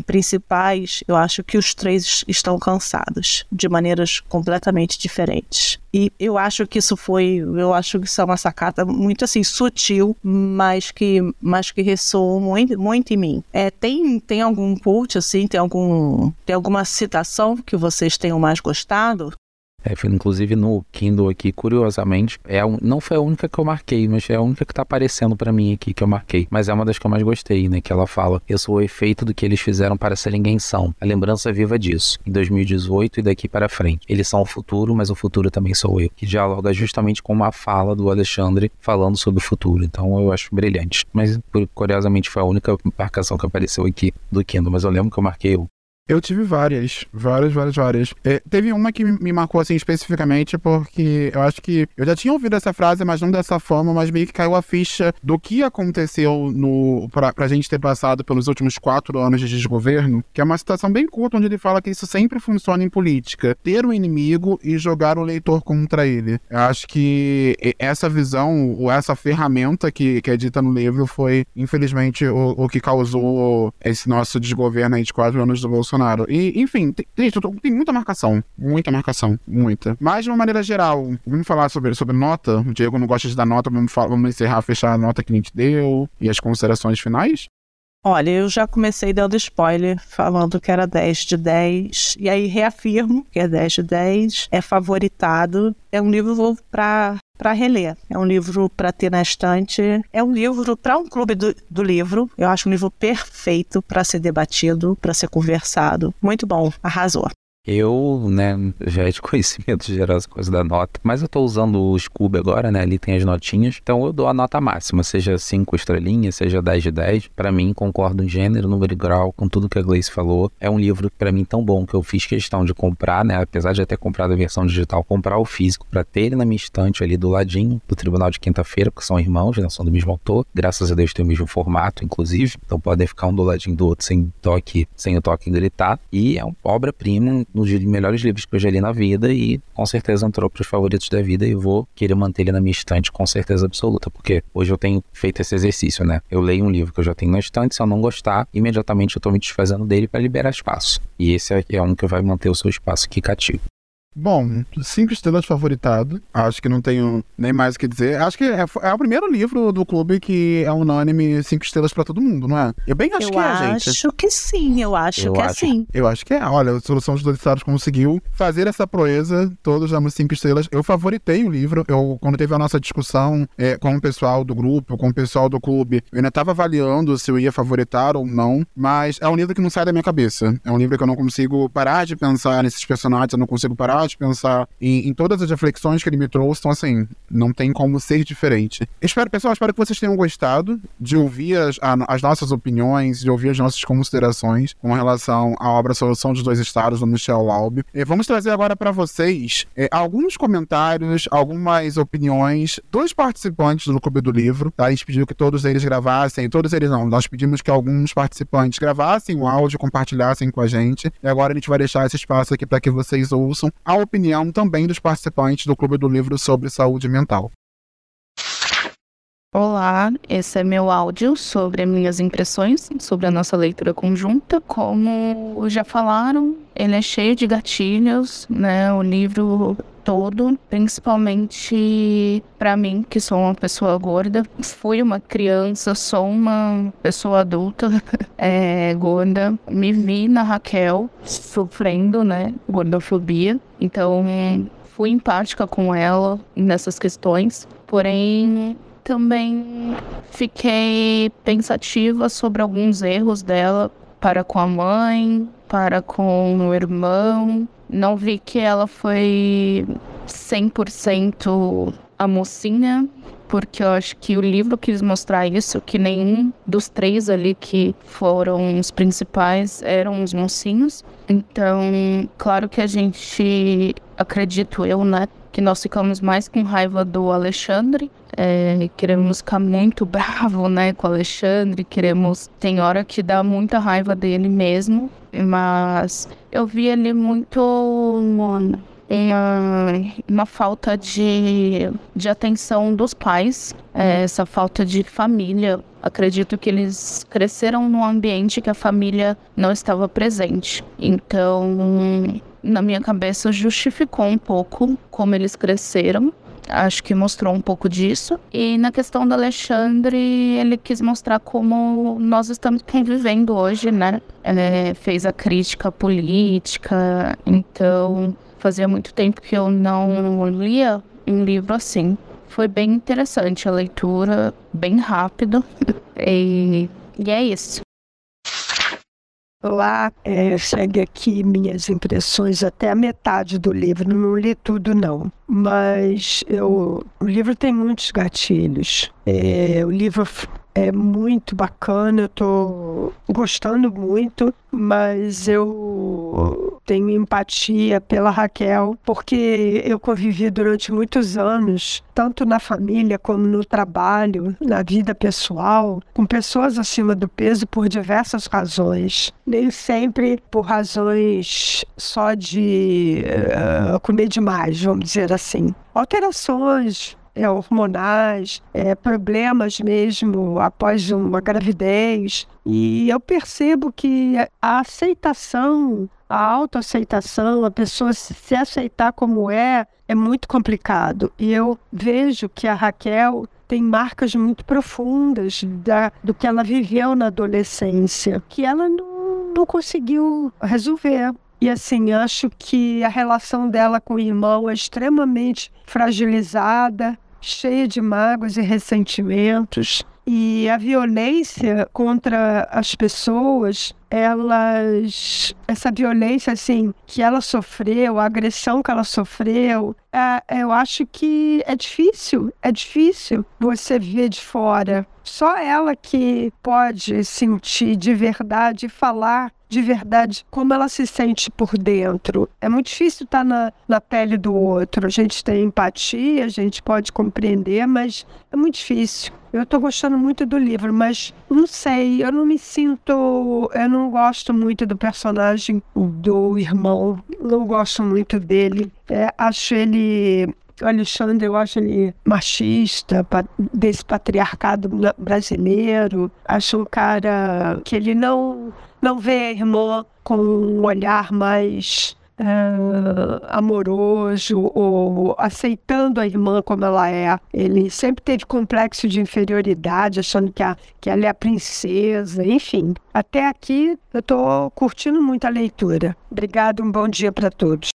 principais, eu acho que os três estão cansados de maneiras completamente diferentes. E eu acho que isso foi, eu acho que isso é uma sacada muito assim sutil, mas que, mas que ressoou muito, muito em mim. É, tem, tem algum quote assim, tem algum, tem alguma citação que vocês tenham mais gostado? É, inclusive no Kindle aqui, curiosamente, é a, não foi a única que eu marquei, mas é a única que tá aparecendo para mim aqui que eu marquei. Mas é uma das que eu mais gostei, né? Que ela fala: Eu sou o efeito do que eles fizeram para serem quem são. A lembrança viva disso. Em 2018 e daqui para frente. Eles são o futuro, mas o futuro também sou eu. Que dialoga justamente com uma fala do Alexandre falando sobre o futuro. Então eu acho brilhante. Mas curiosamente foi a única marcação que apareceu aqui do Kindle. Mas eu lembro que eu marquei eu tive várias, várias, várias, várias. É, teve uma que me marcou assim especificamente porque eu acho que eu já tinha ouvido essa frase, mas não dessa forma, mas meio que caiu a ficha do que aconteceu no pra, pra gente ter passado pelos últimos quatro anos de desgoverno, que é uma situação bem curta onde ele fala que isso sempre funciona em política, ter um inimigo e jogar o leitor contra ele. Eu acho que essa visão, ou essa ferramenta que, que é dita no livro foi, infelizmente, o, o que causou esse nosso desgoverno aí de quatro anos do Bolsonaro Bolsonaro. E, enfim, tem, tem muita marcação. Muita marcação. Muita. Mas, de uma maneira geral, vamos falar sobre, sobre nota. O Diego não gosta de dar nota, vamos, falar, vamos encerrar, fechar a nota que a gente deu e as considerações finais? Olha, eu já comecei dando spoiler, falando que era 10 de 10, e aí reafirmo que é 10 de 10, é favoritado, é um livro para para reler. É um livro para ter na estante. É um livro para um clube do, do, livro. Eu acho um livro perfeito para ser debatido, para ser conversado. Muito bom, arrasou. Eu, né, já é de <laughs> conhecimento geral essa coisa da nota, mas eu tô usando o Scooby agora, né, ali tem as notinhas, então eu dou a nota máxima, seja 5 estrelinhas, seja 10 de 10. Para mim, concordo em gênero, número e grau com tudo que a Gleice falou. É um livro para mim tão bom que eu fiz questão de comprar, né, apesar de já ter comprado a versão digital, comprar o físico para ter ele na minha estante ali do ladinho do Tribunal de Quinta-feira, que são irmãos, né, são do mesmo autor. Graças a Deus tem o mesmo formato, inclusive, então podem ficar um do ladinho do outro sem toque, sem o toque gritar. E é uma obra-prima dos melhores livros que eu já li na vida e com certeza entrou para os favoritos da vida e vou querer manter ele na minha estante com certeza absoluta, porque hoje eu tenho feito esse exercício, né? Eu leio um livro que eu já tenho na estante, se eu não gostar, imediatamente eu estou me desfazendo dele para liberar espaço. E esse é um que vai manter o seu espaço aqui cativo. Bom, cinco estrelas favoritado. Acho que não tenho nem mais o que dizer. Acho que é, é o primeiro livro do clube que é unânime cinco estrelas para todo mundo, não é? Eu bem acho eu que é, gente. Eu acho que sim, eu acho eu que é acho. é sim. Eu acho que é. Olha, a Solução dos Dois Estados conseguiu fazer essa proeza. Todos damos cinco estrelas. Eu favoritei o livro. Eu, quando teve a nossa discussão é, com o pessoal do grupo, com o pessoal do clube, eu ainda estava avaliando se eu ia favoritar ou não. Mas é um livro que não sai da minha cabeça. É um livro que eu não consigo parar de pensar nesses personagens, eu não consigo parar de pensar em, em, todas as reflexões que ele me trouxe. Então, assim, não tem como ser diferente. Espero, pessoal, espero que vocês tenham gostado de ouvir as, a, as nossas opiniões, de ouvir as nossas considerações com relação à obra Solução dos Dois Estados, do Michel Laub. E vamos trazer agora para vocês é, alguns comentários, algumas opiniões dos participantes do Clube do Livro. Tá? A gente pediu que todos eles gravassem, todos eles não, nós pedimos que alguns participantes gravassem o áudio, compartilhassem com a gente. E agora a gente vai deixar esse espaço aqui para que vocês ouçam a opinião também dos participantes do Clube do Livro sobre saúde mental. Olá, esse é meu áudio sobre minhas impressões sobre a nossa leitura conjunta. Como já falaram, ele é cheio de gatilhos, né? O livro todo, principalmente para mim, que sou uma pessoa gorda. Fui uma criança, sou uma pessoa adulta <laughs> é, gorda. Me vi na Raquel sofrendo, né? Gordofobia. Então, fui empática com ela nessas questões. Porém, também fiquei pensativa sobre alguns erros dela para com a mãe, para com o irmão. Não vi que ela foi 100% a mocinha, porque eu acho que o livro quis mostrar isso, que nenhum dos três ali que foram os principais eram os mocinhos. Então, claro que a gente, acredito eu, né, que nós ficamos mais com raiva do Alexandre. É, queremos ficar muito bravo, né, com o Alexandre. Queremos. Tem hora que dá muita raiva dele mesmo. Mas eu vi ele muito. Uma, uma falta de, de atenção dos pais, é, essa falta de família. Acredito que eles cresceram num ambiente que a família não estava presente. Então, na minha cabeça, justificou um pouco como eles cresceram. Acho que mostrou um pouco disso. E na questão do Alexandre, ele quis mostrar como nós estamos convivendo hoje, né? Ele fez a crítica política, então fazia muito tempo que eu não lia um livro assim. Foi bem interessante a leitura, bem rápido. e, e é isso. Lá é, segue aqui minhas impressões até a metade do livro. Não li tudo, não. Mas eu, o livro tem muitos gatilhos. É, o livro é muito bacana, eu tô gostando muito, mas eu tenho empatia pela Raquel, porque eu convivi durante muitos anos, tanto na família como no trabalho, na vida pessoal, com pessoas acima do peso por diversas razões. Nem sempre por razões só de uh, comer demais, vamos dizer assim. Alterações é, hormonais, é, problemas mesmo após uma gravidez. E eu percebo que a aceitação, a autoaceitação, a pessoa se aceitar como é, é muito complicado. E eu vejo que a Raquel tem marcas muito profundas da, do que ela viveu na adolescência, que ela não, não conseguiu resolver. E assim, acho que a relação dela com o irmão é extremamente fragilizada, cheia de mágoas e ressentimentos. E a violência contra as pessoas elas essa violência assim que ela sofreu, a agressão que ela sofreu, é, eu acho que é difícil, é difícil você ver de fora. Só ela que pode sentir de verdade, falar de verdade como ela se sente por dentro. É muito difícil estar na, na pele do outro. A gente tem empatia, a gente pode compreender, mas é muito difícil. Eu estou gostando muito do livro, mas não sei, eu não me sinto. Eu não gosto muito do personagem do irmão, não gosto muito dele. É, acho ele Alexandre, eu acho ele machista, desse patriarcado brasileiro. Acho um cara que ele não, não vê a irmã com um olhar mais uh, amoroso ou aceitando a irmã como ela é. Ele sempre teve complexo de inferioridade, achando que, a, que ela é a princesa, enfim. Até aqui eu estou curtindo muito a leitura. Obrigado, um bom dia para todos.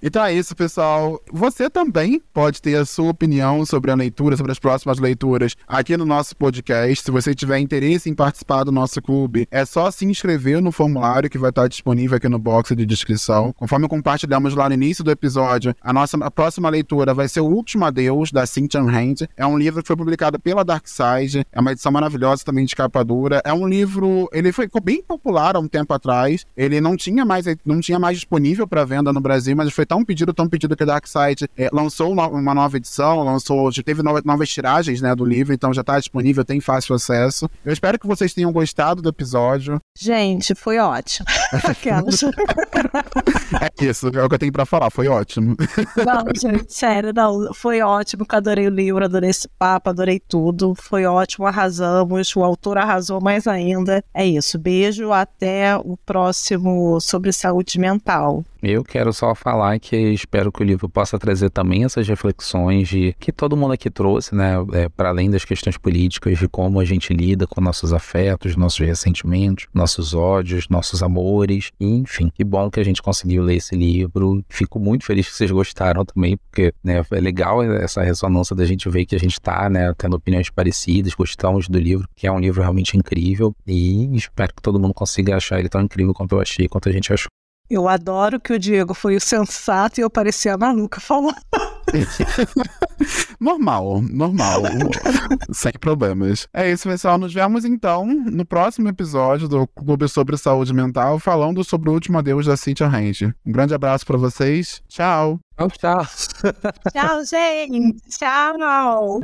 Então é isso, pessoal. Você também pode ter a sua opinião sobre a leitura, sobre as próximas leituras aqui no nosso podcast. Se você tiver interesse em participar do nosso clube, é só se inscrever no formulário que vai estar disponível aqui no box de descrição. Conforme compartilhamos lá no início do episódio, a nossa a próxima leitura vai ser O Último Adeus, da Cynthia Hand. É um livro que foi publicado pela Dark Side. É uma edição maravilhosa também de capa dura. É um livro, ele foi, ficou bem popular há um tempo atrás. Ele não tinha mais, não tinha mais disponível para venda no Brasil, mas foi tão pedido, tão pedido que a Darkseid é, lançou uma, nova edição, lançou, já teve nova, novas tiragens né, do livro, então já está disponível, tem fácil acesso. Eu espero que vocês tenham gostado do episódio. Gente, foi ótimo. <laughs> <laughs> é isso, é o que eu tenho para falar, foi ótimo. <laughs> Não, gente, sério, não, foi ótimo, que adorei o livro, adorei esse papo, adorei tudo, foi ótimo, arrasamos, o autor arrasou mais ainda. É isso, beijo, até o próximo sobre saúde mental. Eu quero só falar que espero que o livro possa trazer também essas reflexões de que todo mundo aqui trouxe, né, é, para além das questões políticas, de como a gente lida com nossos afetos, nossos ressentimentos, nossos ódios, nossos amores, enfim. Que bom que a gente conseguiu ler esse livro. Fico muito feliz que vocês gostaram também, porque né, é legal essa ressonância da gente ver que a gente está né, tendo opiniões parecidas, gostamos do livro, que é um livro realmente incrível, e espero que todo mundo consiga achar ele tão incrível quanto eu achei, quanto a gente achou. Eu adoro que o Diego foi o sensato e eu parecia a maluca falando. <laughs> normal, normal. sem problemas. É isso, pessoal. Nos vemos então no próximo episódio do Clube sobre Saúde Mental, falando sobre o último adeus da Cynthia Range. Um grande abraço para vocês. Tchau. Tchau, tchau. tchau, gente. Tchau.